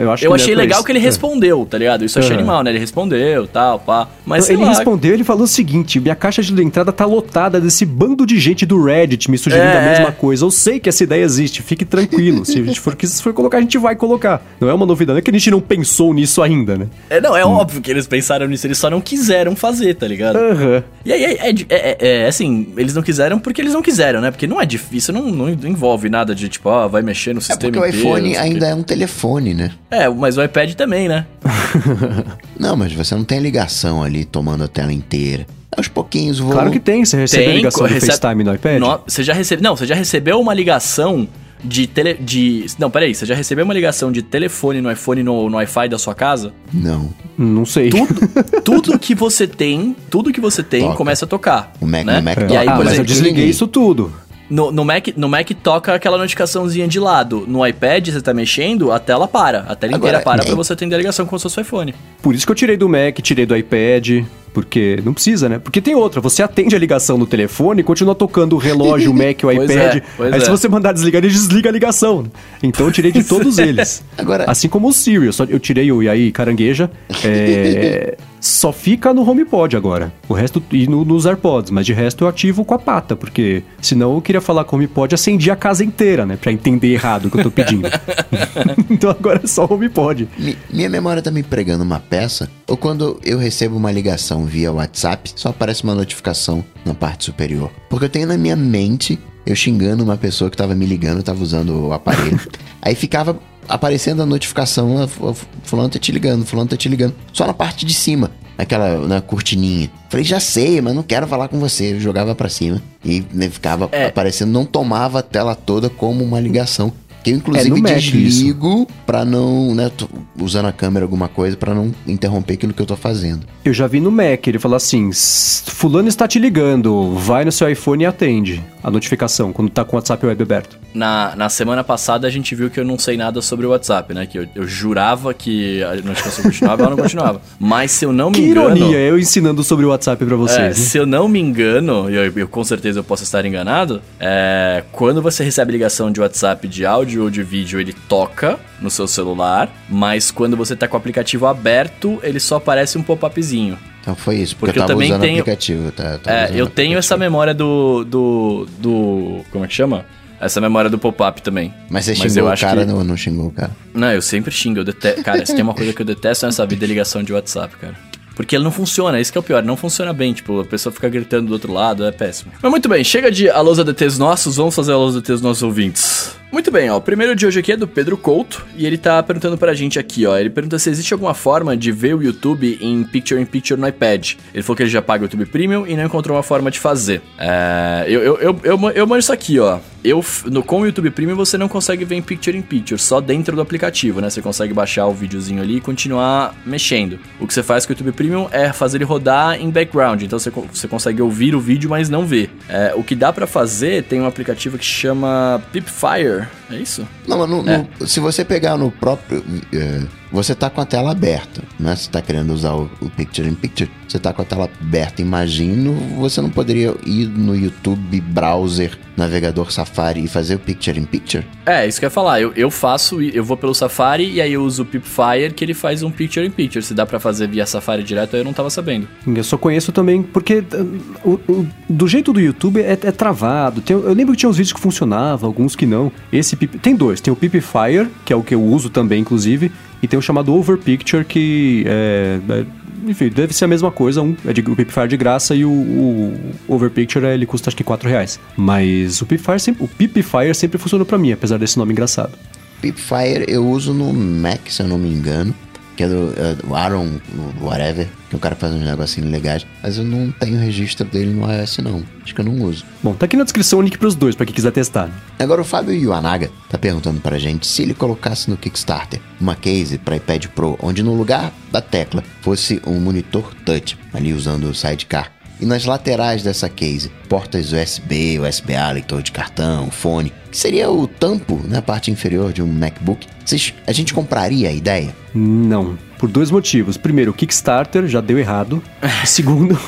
Eu, acho
eu
é
achei legal
isso.
que ele
É.
respondeu, tá ligado? Isso eu achei
Aham.
animal, né? Ele respondeu, tal, pá. Mas
ele
lá,
respondeu, ele falou o seguinte: minha caixa de entrada tá lotada desse bando de gente do Reddit me sugerindo
É,
a mesma coisa. Eu sei que essa ideia existe, fique tranquilo. Se a gente for, se for colocar, a gente vai colocar. Não é uma novidade, não é que a gente não pensou nisso ainda, né?
É, não, é óbvio que eles pensaram nisso, eles só não quiseram fazer, tá ligado?
Aham.
E aí, é, é, é- é, assim, eles não quiseram porque eles não quiseram, né? Porque não é difícil, não, não envolve nada de tipo, vai mexer no
É
sistema
porque o
inteiro,
iPhone
não sei o
ainda
quê.
é um telefone, né?
É, mas o iPad também, né? (laughs)
Não, mas você não tem ligação ali tomando a tela inteira. Aos pouquinhos vou.
Claro que tem, você recebe a
Tem,
ligação do
recebe-
FaceTime no iPad.
No- você já recebe, não, você já recebeu uma ligação de tele, de, não, peraí, você já recebeu uma ligação de telefone no iPhone no, no Wi-Fi da sua casa?
Não.
Não sei.
Tudo, (laughs) tudo que você tem, tudo que você tem
Toca.
começa a tocar.
O Mac-
né?
o Mac
E
toca.
aí,
ah,
por
mas eu desliguei isso tudo.
No, no, Mac, no Mac toca aquela notificaçãozinha de lado. No iPad, você tá mexendo, a tela para. A tela inteira
Agora,
para
é-
pra você atender a ligação com o seu iPhone.
Por isso que eu tirei do Mac, tirei do iPad, porque não precisa, né? Porque tem outra, você atende a ligação no telefone e continua tocando o relógio, o Mac, o (laughs)
Pois
iPad.
é,
aí se
é.
você mandar desligar, ele desliga a ligação. Então eu tirei de todos eles.
Agora-
Assim como o Siri, eu, só, eu tirei o E aí, carangueja. é, (laughs) só fica no HomePod agora. O resto, e no- nos AirPods, mas de resto eu ativo com a pata, porque senão eu queria falar com o HomePod, acendi a casa inteira, né? Pra entender errado o que eu tô pedindo. (laughs) (laughs) então agora é só o HomePod.
Mi- minha memória tá me pregando uma peça, ou quando eu recebo uma ligação via WhatsApp, só aparece uma notificação na parte superior. Porque eu tenho na minha mente eu xingando uma pessoa que tava me ligando, tava usando o aparelho. (laughs) Aí ficava aparecendo a notificação, "Ah, fu- fu- fulano tá te ligando, fulano tá te ligando. Só na parte de cima, naquela na cortininha. Falei, já sei, mas não quero falar com você. Eu jogava pra cima e né, ficava
É.
aparecendo, não tomava a tela toda como uma ligação. Que eu,
É,
inclusive,
no Mac
desligo pra não, né, tô usando a câmera alguma coisa pra não interromper aquilo que eu tô fazendo.
Eu já vi no Mac, ele fala assim: "S- Fulano está te ligando, vai no seu iPhone e atende a notificação quando tá com o WhatsApp web aberto.
Na, na semana passada a gente viu que eu não sei nada sobre o WhatsApp, né? Que eu, eu jurava que a notificação continuava, ela não continuava. Mas se eu não me
Que
engano.
ironia, eu ensinando sobre o WhatsApp pra
É,
vocês. né?
se eu não me engano, e eu, eu com certeza eu posso estar enganado, é, quando você recebe ligação de WhatsApp de áudio ou de vídeo, ele toca no seu celular, mas quando você tá com o aplicativo aberto, ele só aparece um pop-upzinho.
Então foi isso, porque,
Porque eu
eu
também tenho-
aplicativo. Tá, tava
É, eu tenho essa memória do. do. do. Como é que chama? Essa memória do pop-up também.
Mas você
Mas
xingou
eu
o
acho
cara
que-
ou não xingou o cara?
Não, eu sempre xingo, eu detesto. Cara, se tem uma coisa que eu detesto nessa vida é ligação de WhatsApp, cara. Porque ele não funciona, isso que é o pior, não funciona bem, tipo, a pessoa fica gritando do outro lado, é péssimo. Mas muito bem, chega de alôs ADTs nossos, vamos fazer alôs ADTs nossos ouvintes. Muito bem, ó, o primeiro de hoje aqui é do Pedro Couto, e ele tá perguntando pra gente aqui, ó, ele pergunta se existe alguma forma de ver o YouTube em Picture in Picture no iPad. Ele falou que ele já paga o YouTube Premium e não encontrou uma forma de fazer. É, eu, eu, eu, eu, eu mando isso aqui, ó. Eu, no, com o YouTube Premium você não consegue ver em Picture in Picture, só dentro do aplicativo, né? Você consegue baixar o videozinho ali e continuar mexendo. O que você faz com o YouTube Premium é fazer ele rodar em background, então você, você consegue ouvir o vídeo, mas não ver. É, o que dá pra fazer, tem um aplicativo que chama Pipfire, later. É isso?
Não, mas no- no- se você pegar no próprio. eh, você tá com a tela aberta, né? Você tá querendo usar o, o Picture in Picture, você tá com a tela aberta, imagino, você não poderia ir no YouTube, browser, navegador Safari e fazer o Picture in Picture?
É, isso que eu ia falar. Eu, eu faço, eu vou pelo Safari e aí eu uso o Pipfire que ele faz um Picture in Picture. Se dá pra fazer via Safari direto, aí eu não tava sabendo.
Eu só conheço também porque uh, o- o- do jeito do YouTube é, é travado. Tem- eu lembro que tinha uns vídeos que funcionavam, alguns que não. Esse Pip- tem dois, tem o Pipfire, que é o que eu uso também, inclusive, e tem o chamado Overpicture, que é, é- enfim, deve ser a mesma coisa. Um é de, o Pipfire é de graça e o, o Overpicture ele custa acho que 4 reais. Mas o Pipfire sempre, o Pipfire sempre funcionou pra mim, apesar desse nome engraçado.
Pipfire eu uso no Mac, se eu não me engano. Que é do, é do Aaron, whatever. Que o cara faz uns negocinhos legais. Mas eu não tenho registro dele no iOS, não. Acho que eu não uso.
Bom, tá aqui na descrição o link pros dois, pra quem quiser testar.
Agora o Fábio Iwanaga tá perguntando pra gente se ele colocasse no Kickstarter uma case para iPad Pro, onde no lugar da tecla fosse um monitor touch, ali usando o sidecar. E nas laterais dessa case, portas USB, USB-A, leitor de cartão, fone, que seria o tampo na parte inferior de um MacBook. Vocês, a gente compraria a ideia?
Não. Por dois motivos. Primeiro, o Kickstarter já deu errado. (laughs) Segundo,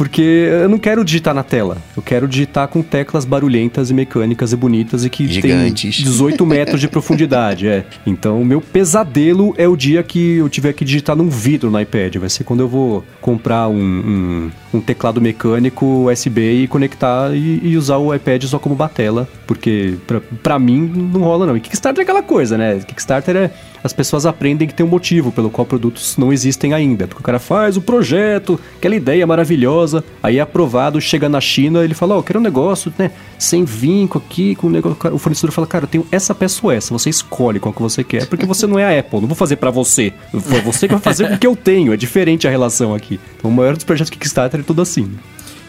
porque eu não quero digitar na tela. Eu quero digitar com teclas barulhentas e mecânicas e bonitas e que
Gigantes.
tem 18 metros de profundidade. É. Então, o meu pesadelo é o dia que eu tiver que digitar num vidro no iPad. Vai ser quando eu vou comprar um, um, um teclado mecânico USB e conectar e, e usar o iPad só como batela. Porque pra, pra mim não rola não. E Kickstarter é aquela coisa, né? Kickstarter é... As pessoas aprendem que tem um motivo pelo qual produtos não existem ainda. Porque o cara faz o projeto, aquela ideia maravilhosa, aí é aprovado, chega na China, ele fala, ó, eu quero um negócio, né, sem vinco aqui, com o negócio... O fornecedor fala, cara, eu tenho essa peça ou essa, você escolhe qual que você quer, porque você não é a Apple, não vou fazer pra você. Foi você que vai fazer com o que eu tenho, é diferente a relação aqui. Então o maior dos projetos Kickstarter é tudo assim.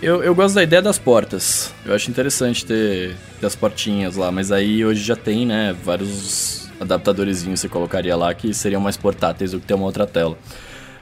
Eu, eu gosto da ideia das portas. Eu acho interessante ter, ter as portinhas lá, mas aí hoje já tem, né, vários adaptadorzinhos você colocaria lá que seriam mais portáteis do que ter uma outra tela.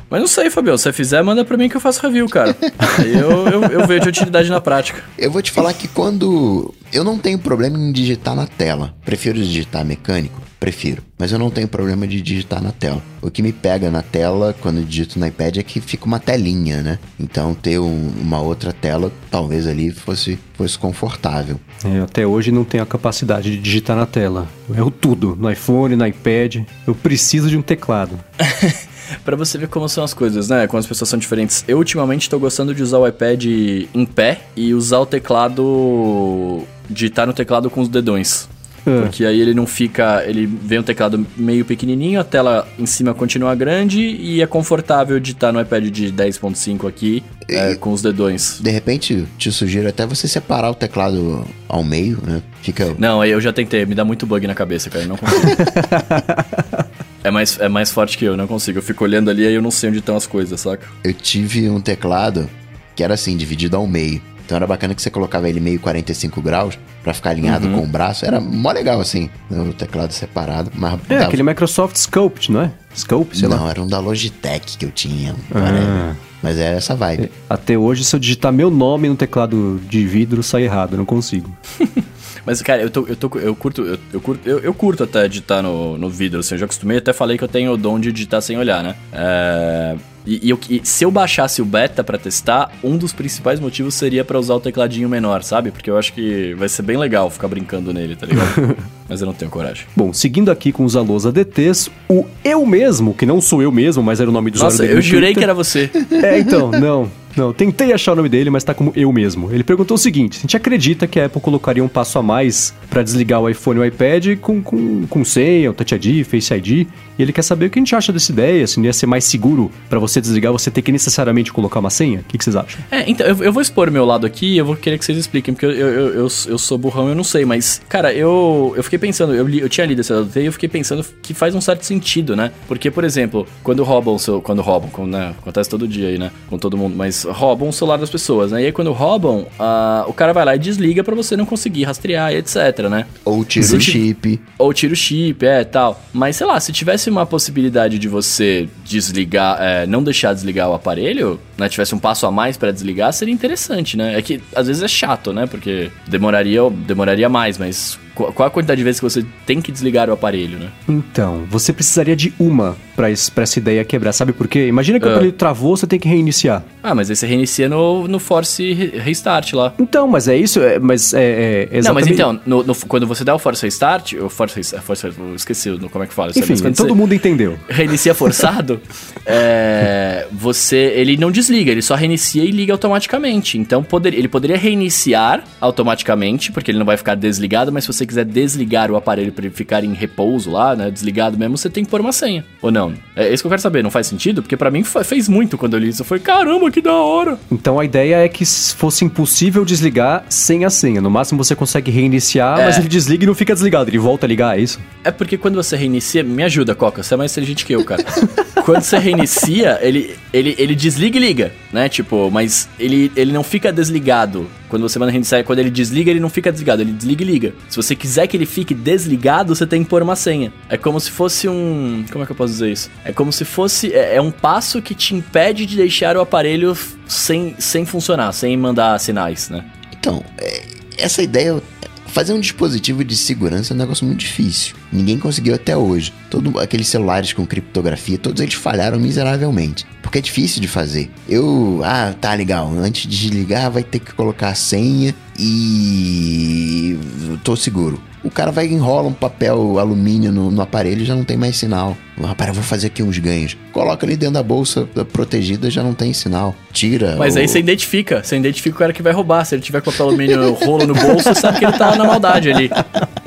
Mas não sei, Fabião. Se você fizer, manda pra mim que eu faço review, cara. Aí eu, eu, eu vejo utilidade na prática.
Eu vou te falar que quando. Eu não tenho problema em digitar na tela. Prefiro digitar mecânico? Prefiro. Mas eu não tenho problema de digitar na tela. O que me pega na tela quando eu digito no iPad é que fica uma telinha, né? Então ter um- uma outra tela, talvez ali fosse, fosse confortável.
É, até hoje não tenho a capacidade de digitar na tela. Eu erro tudo, no iPhone, no iPad. Eu preciso de um teclado. (laughs)
Pra você ver como são as coisas, né? Como as pessoas são diferentes. Eu ultimamente tô gostando de usar o iPad em pé e usar o teclado. digitar no teclado com os dedões.
É.
Porque aí ele não fica. Ele vem um teclado meio pequenininho, a tela em cima continua grande e é confortável digitar no iPad de 10.5 aqui é, com os dedões.
De repente, te sugiro até você separar o teclado ao meio, né? Fica.
Não, aí eu já tentei, me dá muito bug na cabeça, cara, eu não consigo. (laughs) é, mais, é mais forte que eu, não consigo. Eu fico olhando ali e eu não sei onde estão as coisas, saca?
Eu tive um teclado que era assim, dividido ao meio. Então era bacana que você colocava ele meio 45 graus pra ficar alinhado
Uhum.
com o braço. Era mó legal assim, o teclado separado. Mas
É,
dava-
aquele Microsoft Sculpt, não é? Sculpt, sei lá.
Não, era um da Logitech que eu tinha.
Ah.
Mas é essa vibe.
Até hoje, se eu digitar meu nome no teclado de vidro, sai errado, eu não consigo. (laughs)
Mas, cara, eu, tô, eu, tô, eu curto, eu, eu curto, eu, eu curto até digitar no, no vidro, assim, eu já acostumei, até falei que eu tenho o dom de digitar sem olhar, né? É, e, e e se eu baixasse o beta pra testar, um dos principais motivos seria pra usar o tecladinho menor, sabe? Porque eu acho que vai ser bem legal ficar brincando nele, tá ligado? (laughs) Mas eu não tenho coragem.
Bom, seguindo aqui com os alôs ADTs, o eu mesmo, que não sou eu mesmo, mas era o nome do usuário
Nossa, eu jurei que era você.
É, então, não. Não, tentei achar o nome dele, mas tá como eu mesmo. Ele perguntou o seguinte: a gente acredita que a Apple colocaria um passo a mais pra desligar o iPhone e o iPad com, com, com senha, o Touch ID, Face ID? E ele quer saber o que a gente acha dessa ideia, se não ia ser mais seguro pra você desligar, você ter que necessariamente colocar uma senha? O que, que vocês acham?
É, então, eu, eu vou expor o meu lado aqui e eu vou querer que vocês expliquem, porque eu, eu, eu, eu, sou burrão eu não sei, mas, cara, eu, eu fiquei pensando, eu, li- eu tinha lido esse lado e eu fiquei pensando que faz um certo sentido, né? Porque, por exemplo, quando roubam o seu. Quando roubam, quando, né, acontece todo dia aí, né? Com todo mundo, mas roubam o celular das pessoas, né? E aí quando roubam, ah, o cara vai lá e desliga pra você não conseguir rastrear e etc, né?
Ou tira o chip.
Ou tira o chip, é, tal. Mas, sei lá, se tivesse uma possibilidade de você desligar, é, não deixar desligar o aparelho, né, tivesse um passo a mais pra desligar, seria interessante, né? É que, às vezes, é chato, né? Porque demoraria, demoraria mais, mas qual a quantidade de vezes que você tem que desligar o aparelho, né?
Então, você precisaria de uma pra, es- pra essa ideia quebrar, sabe por quê? Imagina que o
Ah.
aparelho travou, você tem que reiniciar.
Ah, mas aí você reinicia no, no Force Re- Restart lá.
Então, mas é isso, é, mas é, é
Não, mas
exatamente...
então, no- no- quando você dá o Force Restart, o Force, Force eu esqueci como é que fala.
Enfim,
mas
todo mundo entendeu.
reinicia (laughs) forçado, é, você ele não desliga, ele só reinicia e liga automaticamente. Então poder, ele poderia reiniciar automaticamente, porque ele não vai ficar desligado, mas se você quiser desligar o aparelho para ele ficar em repouso lá, né, desligado mesmo, você tem que pôr uma senha. Ou não? É isso que eu quero saber, não faz sentido? Porque pra mim fez muito quando eu li isso. Eu falei, caramba, que da hora.
Então a ideia é que fosse impossível desligar sem a senha. No máximo você consegue reiniciar,
É.
mas ele desliga e não fica desligado, ele volta a ligar, é isso?
É porque quando você reinicia, me ajuda, Coca, você é mais inteligente que eu, cara. (laughs) quando você reinicia, ele, ele, ele desliga e liga, né? Tipo, mas ele, ele não fica desligado. Quando você manda reiniciar, quando ele desliga, ele não fica desligado, ele desliga e liga. Se você quiser que ele fique desligado, você tem que pôr uma senha. É como se fosse um. Como é que eu posso dizer isso? É como se fosse. É, é um passo que te impede de deixar o aparelho sem, sem funcionar, sem mandar sinais, né?
Então, é, essa ideia. Fazer um dispositivo de segurança é um negócio muito difícil. Ninguém conseguiu até hoje. Todo, aqueles celulares com criptografia, todos eles falharam miseravelmente. Porque é difícil de fazer. Eu. Ah, tá legal. Antes de desligar, vai ter que colocar a senha e. tô seguro. O cara vai enrola um papel alumínio no, no aparelho e já não tem mais sinal. Ah, pera, eu vou fazer aqui uns ganhos. Coloca ali dentro da bolsa protegida, já não tem sinal. Tira.
Mas
o-
aí você identifica, você identifica o cara que vai roubar. Se ele tiver com papel alumínio rolo no bolso, você sabe que ele tá na maldade ali.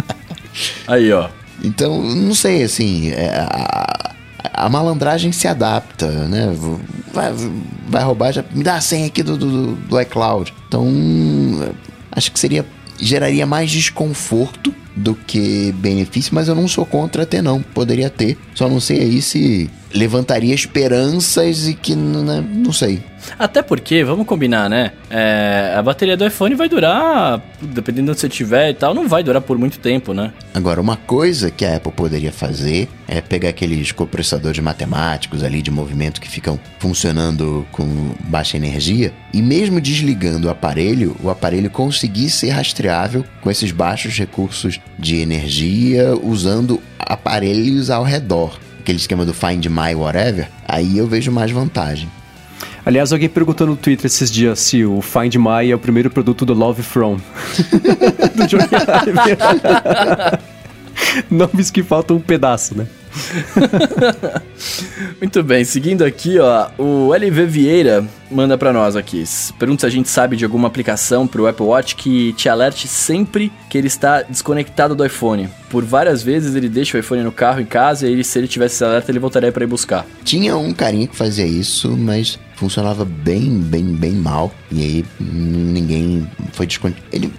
(laughs) Aí, ó.
Então, não sei, assim, é, a, a malandragem se adapta, né? Vai, vai roubar, já me dá a senha aqui do, do, do iCloud. Então, acho que seria geraria mais desconforto do que benefício, mas eu não sou contra ter não, poderia ter. Só não sei aí se levantaria esperanças e que né, não sei.
Até porque, vamos combinar, né? É, a bateria do iPhone vai durar, dependendo de onde você tiver e tal, não vai durar por muito tempo, né?
Agora, uma coisa que a Apple poderia fazer é pegar aqueles coprocessadores matemáticos ali de movimento que ficam funcionando com baixa energia e mesmo desligando o aparelho, o aparelho conseguir ser rastreável com esses baixos recursos de energia usando aparelhos ao redor. Aquele esquema do Find My Whatever, aí eu vejo mais vantagem.
Aliás, alguém perguntou no Twitter esses dias se o Find My é o primeiro produto do Love From. (laughs) do Johnny Ive. (laughs) Nomes que faltam um pedaço, né? (laughs)
Muito bem, seguindo aqui, ó, o LV Vieira manda para nós aqui. Pergunta se a gente sabe de alguma aplicação pro Apple Watch que te alerte sempre que ele está desconectado do iPhone. Por várias vezes ele deixa o iPhone no carro em casa e ele, se ele tivesse esse alerta, ele voltaria para ir buscar.
Tinha um carinha que fazia isso, mas funcionava bem, bem, bem mal. E aí ninguém foi desconectado. Ele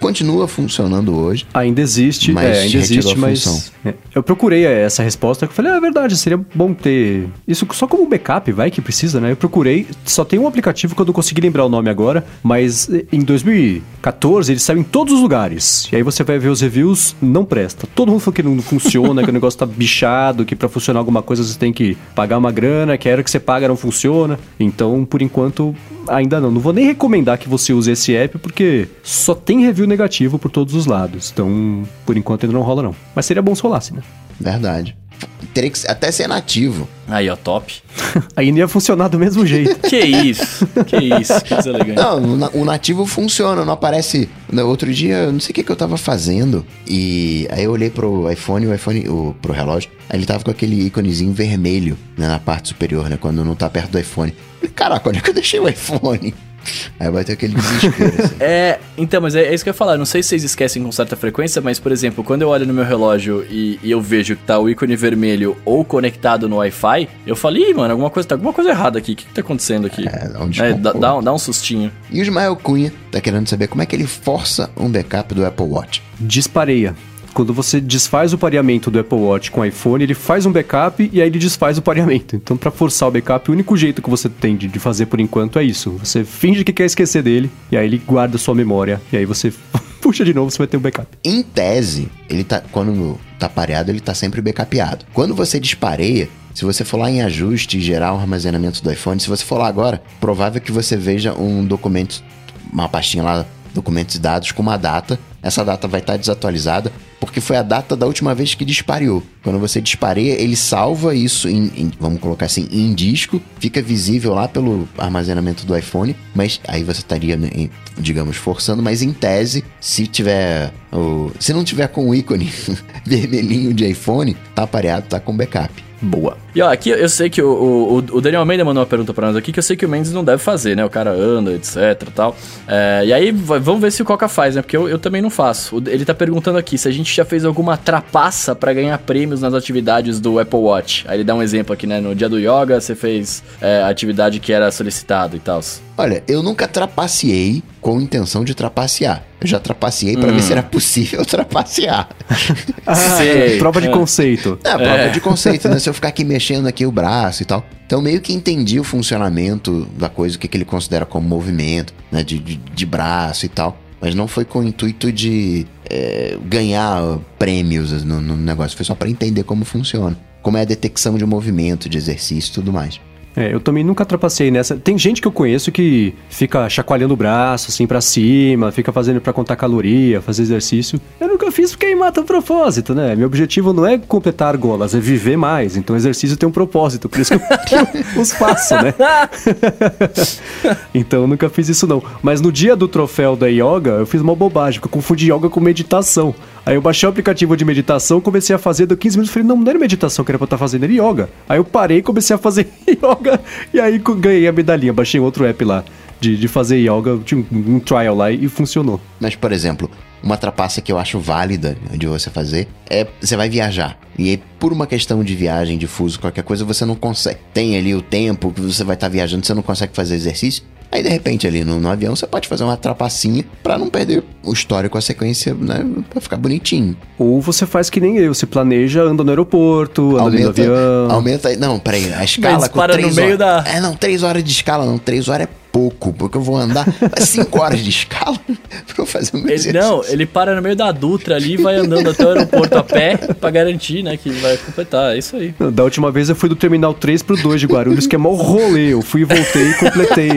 continua funcionando hoje.
Ainda existe, mas é, ainda existe, mas é, eu procurei essa resposta, eu falei, ah, é verdade, seria bom ter isso só como backup, vai que precisa, né? Eu procurei, só tem um aplicativo que eu não consegui lembrar o nome agora, mas em 2014 ele saiu em todos os lugares. E aí você vai ver os reviews, não presta. Todo mundo falou que não funciona, (laughs) que o negócio tá bichado, que para funcionar alguma coisa você tem que pagar uma grana, que a era que você paga não funciona. Então, por enquanto, ainda não. Não vou nem recomendar que você use esse app, porque só tem review negativo por todos os lados. Então, por enquanto ainda não rola não. Mas seria bom se rolasse, né?
Verdade. Teria que até ser nativo.
Aí, ó, top. (laughs)
Aí não ia funcionar do mesmo jeito. (laughs)
que isso, que isso, que deselegante.
Não, o nativo funciona, não aparece. Outro dia, não sei o que, que eu tava fazendo. E aí eu olhei pro iPhone, o iPhone, o, pro relógio. Aí ele tava com aquele íconezinho vermelho né, na parte superior, né? Quando não tá perto do iPhone. Caraca, onde é que eu deixei o iPhone? Aí vai ter aquele desespero. Assim. (laughs)
é, então, mas é, é, isso que eu ia falar. Não sei se vocês esquecem com certa frequência, mas, por exemplo, quando eu olho no meu relógio e, e eu vejo que tá o ícone vermelho ou conectado no Wi-Fi, eu falei, mano, alguma coisa, tá alguma coisa errada aqui. O que, que tá acontecendo aqui? É, onde é, dá, dá, um, dá um sustinho.
E o Ismael Cunha tá querendo saber como é que ele força um backup do Apple Watch.
Dispareia. Quando você desfaz o pareamento do Apple Watch com o iPhone, ele faz um backup e aí ele desfaz o pareamento. Então, para forçar o backup, o único jeito que você tem de fazer por enquanto é isso. Você finge que quer esquecer dele e aí ele guarda sua memória e aí você (laughs) puxa de novo, você vai ter um backup.
Em tese, ele tá quando tá pareado, ele tá sempre backupeado. Quando você dispareia, se você for lá em ajuste e gerar o armazenamento do iPhone, se você for lá agora, provável que você veja um documento, uma pastinha lá, documentos e dados com uma data. Essa data vai estar desatualizada porque foi a data da última vez que disparou. Quando você dispareia, ele salva isso em, em, vamos colocar assim, em disco, fica visível lá pelo armazenamento do iPhone, mas aí você estaria, né, digamos, forçando, mas em tese, se tiver o, se não tiver com o ícone (laughs) vermelhinho de iPhone, tá apareado, tá com backup.
Boa. E ó, aqui eu sei que o, o, o, Daniel Almeida mandou uma pergunta pra nós aqui que eu sei que o Mendes não deve fazer, né? O cara anda, etc tal. É, e aí vamos ver se o Coca faz, né? Porque eu, eu também não faço. Ele tá perguntando aqui se a gente já fez alguma trapaça para ganhar prêmios nas atividades do Apple Watch. Aí ele dá um exemplo aqui, né? No dia do yoga você fez é, a atividade que era solicitado e tal.
Olha, eu nunca trapaceei com intenção de trapacear. Eu já trapaceei para hum. ver se era possível (laughs) trapacear.
ah, prova de é. conceito.
É, prova é. de conceito, né? Se eu ficar aqui (laughs) mexendo aqui o braço e tal. Então meio que entendi o funcionamento da coisa, o que, que ele considera como movimento, né? De, de, de braço e tal. Mas não foi com o intuito de é, ganhar prêmios no, no negócio. Foi só para entender como funciona. Como é a detecção de movimento, de exercício e tudo mais.
É, eu também nunca trapacei nessa. Tem gente que eu conheço que fica chacoalhando o braço assim para cima, fica fazendo para contar caloria, fazer exercício. Eu nunca fiz porque mata o propósito, né? Meu objetivo não é completar golas, é viver mais. Então exercício tem um propósito, por isso que eu, (laughs) os faço, né? (laughs) então eu nunca fiz isso não. Mas no dia do troféu da yoga, eu fiz uma bobagem, porque eu confundi yoga com meditação. Aí eu baixei o aplicativo de meditação, comecei a fazer, deu 15 minutos, falei, não, não era meditação que era pra estar tá fazendo, era yoga. Aí eu parei comecei a fazer (laughs) yoga, e aí ganhei a medalhinha, baixei outro app lá de, de fazer yoga, tinha um, um trial lá e, e funcionou.
Mas, por exemplo, uma trapaça que eu acho válida de você fazer é você vai viajar. E aí, por uma questão de viagem, de fuso, qualquer coisa, você não consegue. Tem ali o tempo que você vai estar tá viajando, você não consegue fazer exercício Aí, de repente, ali no, no avião, você pode fazer uma trapacinha pra não perder o histórico, a sequência, né? Pra ficar bonitinho.
Ou você faz que nem eu, você planeja, anda no aeroporto, anda dentro do avião.
Aumenta. Não, peraí, a escala com
para no
três
meio
horas.
da-
É, não, três horas de escala, não. Três horas é pouco, porque eu vou andar cinco horas de escala (laughs) pra eu fazer o meu
Ele,
exercício.
não, ele para no meio da Dutra ali e vai andando até o aeroporto a pé pra garantir, né, que vai completar. É isso aí.
Da última vez eu fui do Terminal 3 pro 2 de Guarulhos, que é mó rolê. Eu fui e voltei e completei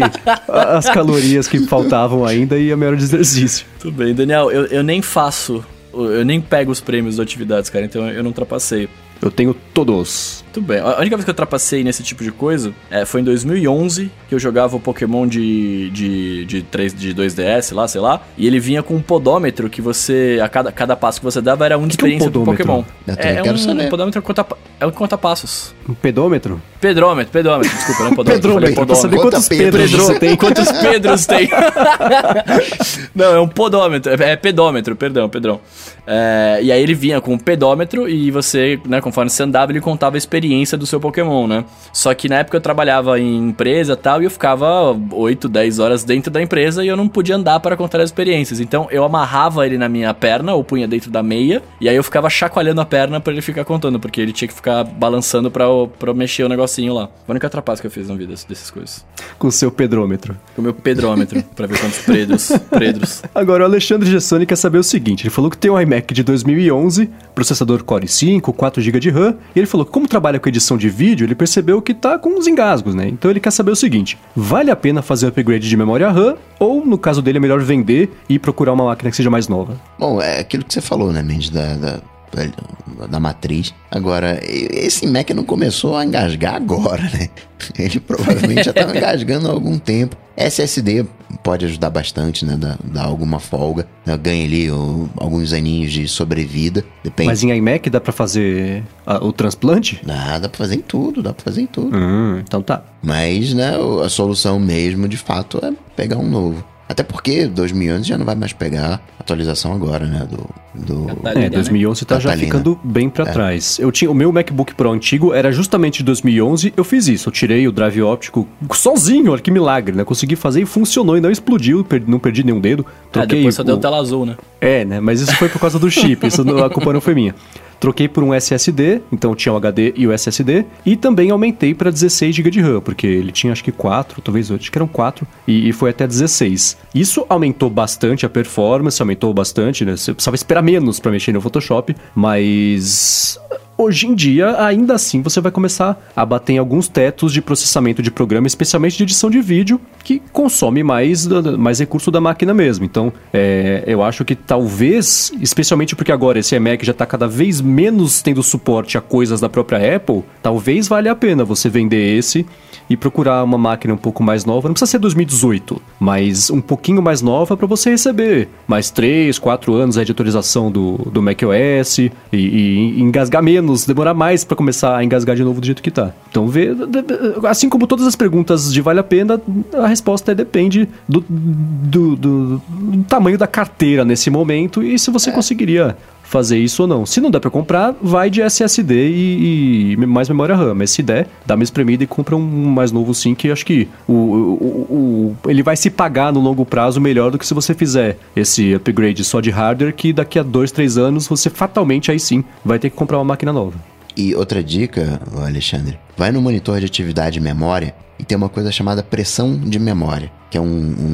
as calorias que faltavam ainda e a minha hora de exercício.
Tudo bem, Daniel, eu, eu nem faço, eu nem pego os prêmios das atividades, cara, então eu não trapaceio.
Eu tenho todos.
Tudo bem. A única vez que eu trapacei nesse tipo de coisa é, foi em 2011, que eu jogava o Pokémon de, de, de, 3, de 2DS lá, sei lá, e ele vinha com um podômetro que você, a cada, cada passo que você dava era um de
Que que é um
experiência do? Pokémon.
Eu
É, é
quero
um
saber.
podômetro conta, é um conta passos.
Um pedômetro?
Pedrômetro, pedômetro, desculpa, não é podômetro,
Pedrômetro, saber
podômetro.
Conta
quantos Pedros
Pedros.
tem.
Quantos Pedros tem? (laughs) Não, é um podômetro. É é pedômetro, perdão, perdão. É, e aí ele vinha com um pedômetro e você, né, conforme você andava, ele contava a experiência do seu Pokémon, né? Só que na época eu trabalhava em empresa e tal, e eu ficava 8, 10 horas dentro da empresa e eu não podia andar para contar as experiências. Então eu amarrava ele na minha perna, ou punha dentro da meia, e aí eu ficava chacoalhando a perna para ele ficar contando, porque ele tinha que ficar balançando pra, pra mexer o negocinho lá. Foi a única trapaça que eu fiz na vida dessas coisas.
Com o seu pedrômetro.
Com o meu pedrômetro, (laughs) pra ver quantos predros. predros.
Agora, o Alexandre Gessoni quer saber o seguinte: ele falou que tem um iMac de 2011, processador Core i5, 4 GB de RAM, e ele falou que, como trabalha com edição de vídeo, ele percebeu que tá com uns engasgos, né? Então ele quer saber o seguinte: vale a pena fazer upgrade de memória RAM, ou no caso dele é melhor vender e procurar uma máquina que seja mais nova?
Bom, é aquilo que você falou, né, Mendes, da, da, da- matriz. Agora, esse Mac não começou a engasgar agora, né? (laughs) Ele provavelmente já estava (laughs) engasgando há algum tempo. SSD pode ajudar bastante, né? Dar, dar alguma folga. né, Ganha ali o- alguns aninhos de sobrevida. Depende.
Mas em iMac dá pra fazer ah, o transplante?
Dá, dá pra fazer em tudo, dá pra fazer em tudo.
Hum, então tá.
Mas, né, a solução mesmo, de fato, é pegar um novo. Até porque 2011 já não vai mais pegar atualização agora, né? Do. do...
Catalina,
É, 2011 tá já
Catalina.
ficando bem pra trás. Eu tinha o meu MacBook Pro antigo era justamente de 2011. Eu fiz isso, eu tirei o drive óptico sozinho, olha que milagre, né? Consegui fazer e funcionou e não explodiu, per- não perdi nenhum dedo.
Ah,
Troquei
depois só
o-
deu tela azul, né?
É, né? Mas isso foi por causa do chip, isso não- a culpa não foi minha. Troquei por um SSD, então tinha o HD e o SSD, e também aumentei para 16 GB de RAM, porque ele tinha acho que 4, talvez acho que eram 4, e, e foi até 16. Isso aumentou bastante a performance, aumentou bastante, né? Você precisava esperar menos para mexer no Photoshop, mas hoje em dia, ainda assim, você vai começar a bater em alguns tetos de processamento de programa, especialmente de edição de vídeo, que consome mais, mais recurso da máquina mesmo. Então, é, eu acho que talvez, especialmente porque agora esse iMac já está cada vez menos tendo suporte a coisas da própria Apple, talvez valha a pena você vender esse e procurar uma máquina um pouco mais nova. Não precisa ser 2018, mas um pouquinho mais nova para você receber mais 3, 4 anos de atualização do, do macOS e, e engasgar menos, demorar mais para começar a engasgar de novo do jeito que tá. Então, vê, assim como todas as perguntas de vale a pena, a resposta é depende do, do, do- do tamanho da carteira nesse momento e se você conseguiria fazer isso ou não. Se não der pra comprar, vai de SSD e, e mais memória RAM. Mas se der, dá uma espremida e compra um mais novo sim, que acho que o, o- o- ele vai se pagar no longo prazo melhor do que se você fizer esse upgrade só de hardware, que daqui a dois, três anos você fatalmente aí sim vai ter que comprar uma máquina nova.
E outra dica, Alexandre, vai no monitor de atividade memória e tem uma coisa chamada pressão de memória, que é um,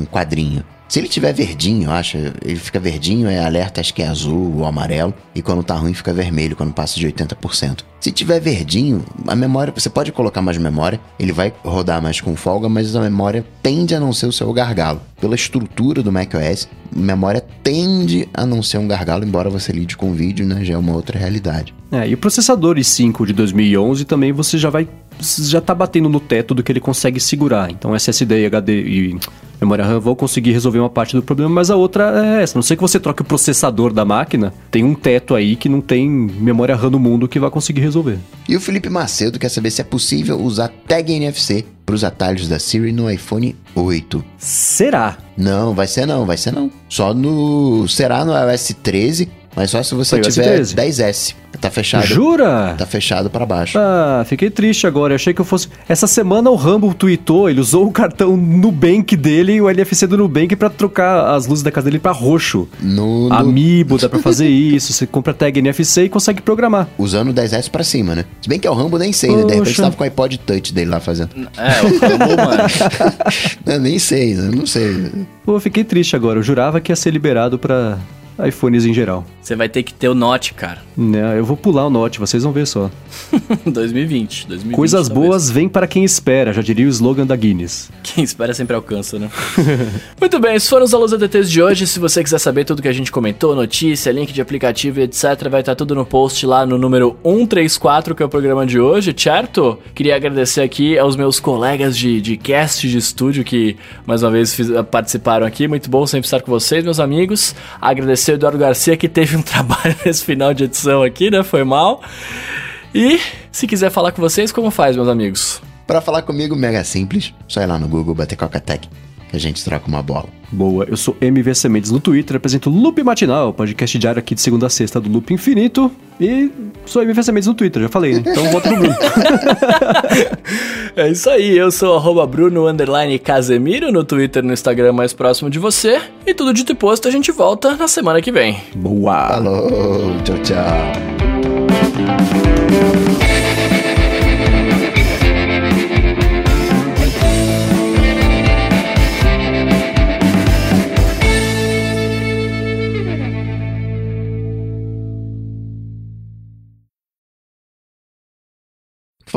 um quadrinho. Se ele tiver verdinho, eu acho, ele fica verdinho, é alerta, acho que é azul ou amarelo, e quando tá ruim fica vermelho, quando passa de 80%. Se tiver verdinho, a memória, você pode colocar mais memória, ele vai rodar mais com folga, mas a memória tende a não ser o seu gargalo. Pela estrutura do macOS, memória tende a não ser um gargalo, embora você lide com vídeo, né, já é uma outra realidade.
É, e o processador i5 de 2011 também você já vai já tá batendo no teto do que ele consegue segurar. Então SSD e HD e memória RAM vão conseguir resolver uma parte do problema, mas a outra é essa. A não sei que você troque o processador da máquina, tem um teto aí que não tem memória RAM no mundo que vai conseguir resolver.
E o Felipe Macedo quer saber se é possível usar tag NFC para os atalhos da Siri no iPhone 8.
Será?
Não, vai ser não, vai ser não. Só no. Será no iOS 13 Mas só se você
iOS
tiver
13.
10S. Tá fechado.
Jura?
Tá fechado pra baixo.
Ah, fiquei triste agora. Eu achei que eu fosse. Essa semana o Rambo tweetou, ele usou o cartão Nubank dele e o LFC do Nubank pra trocar as luzes da casa dele pra roxo.
No, no-
Amiibo, dá pra fazer (laughs) isso. Você compra tag NFC e consegue programar.
Usando o 10S pra cima, né? Se bem que é o Rambo, nem sei, né? De repente tava com o iPod Touch dele lá fazendo.
É, o Rambo, mano. (laughs)
Eu nem sei, né? não sei.
Pô, eu fiquei triste agora. Eu jurava que ia ser liberado pra iPhones em geral.
Você vai ter que ter o Note, cara.
Né, eu vou pular o Note, vocês vão ver só. (laughs)
2020. 2020
Coisas
talvez.
boas vêm para quem espera, já diria o slogan da Guinness.
Quem espera sempre alcança, né? (laughs) Muito bem, esses foram os alunos ADTs de hoje. Se você quiser saber tudo que a gente comentou, notícia, link de aplicativo e etc, vai estar tudo no post lá no número 134, que é o programa de hoje, certo? Queria agradecer aqui aos meus colegas de, de cast de estúdio que mais uma vez fiz- participaram aqui. Muito bom sempre estar com vocês, meus amigos. Agradecer ao Eduardo Garcia que teve um (laughs) trabalho nesse final de edição aqui, né? Foi mal. E se quiser falar com vocês, como faz, meus amigos?
Pra falar comigo, mega simples. Só ir lá no Google, bater Coca-Tech, que a gente troca uma bola.
Boa, eu sou MV Sementes no Twitter, apresento o Loop Matinal, podcast diário aqui de segunda a sexta do Loop Infinito. E sou MV Sementes no Twitter, já falei, né? Então volta pro Bruno.
É isso aí, eu sou arroba Bruno underline Casemiro no Twitter e no Instagram mais próximo de você. E tudo dito e posto, a gente volta na semana que vem.
Boa!
Falou, tchau, tchau.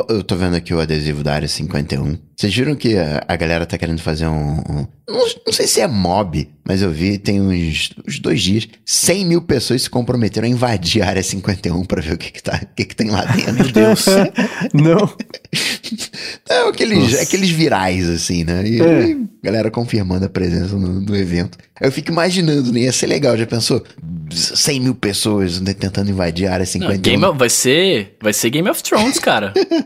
Eu tô vendo aqui o adesivo da área 51. Vocês viram que a, a galera tá querendo fazer um. um- não, não sei se é mob, mas eu vi tem uns, uns dois dias. 100 mil pessoas se comprometeram a invadir a área 51 pra ver o que, que, tá, o que, que tem lá (laughs) dentro. Meu Deus. (laughs)
Não,
É aqueles, aqueles virais, assim, né? E
É.
aí, galera confirmando a presença no, no evento. Eu fico imaginando, né? Ia ser legal, já pensou? 100 mil pessoas né, tentando invadir a área
Não,
51.
Game of- vai ser, vai ser Game of Thrones, cara. (laughs)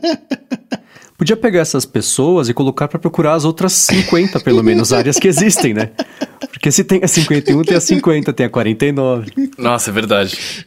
podia pegar essas pessoas e colocar pra procurar as outras 50, pelo menos, áreas que existem, né? Porque se tem a 51, tem a 50, tem a 49.
Nossa, é verdade.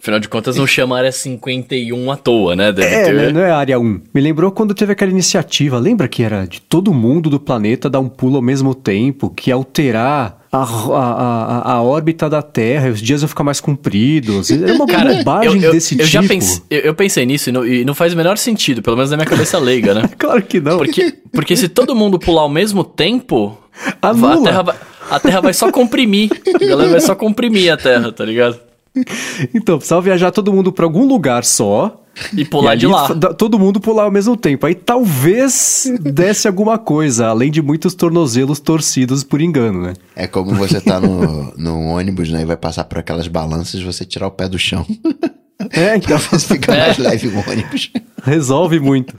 Afinal de contas, não chama área 51 à toa, né? Deve
É,
ter.
né? não é a área 1. Me lembrou quando teve aquela iniciativa, lembra que era de todo mundo do planeta dar um pulo ao mesmo tempo, que ia alterar a, a, a, a órbita da Terra, os dias iam ficar mais compridos. Era uma
Cara,
bobagem
eu, eu,
desse
eu
tipo.
já pensei, eu, eu pensei nisso e não, e não faz o menor sentido, pelo menos na minha cabeça leiga, né? (laughs)
Claro que não.
Porque, porque se todo mundo pular ao mesmo tempo, a
Anula.
terra, vai, a terra vai só comprimir. A galera vai só comprimir a Terra, tá ligado? (laughs)
Então, precisava viajar todo mundo pra algum lugar só.
E pular
e
de lá.
Todo mundo pular ao mesmo tempo. Aí talvez (laughs) desse alguma coisa, além de muitos tornozelos torcidos por engano, né?
É como você tá no, (laughs) no ônibus, né? E vai passar por aquelas balanças e você tirar o pé do chão.
É, então
Fica mais leve o ônibus.
resolve muito.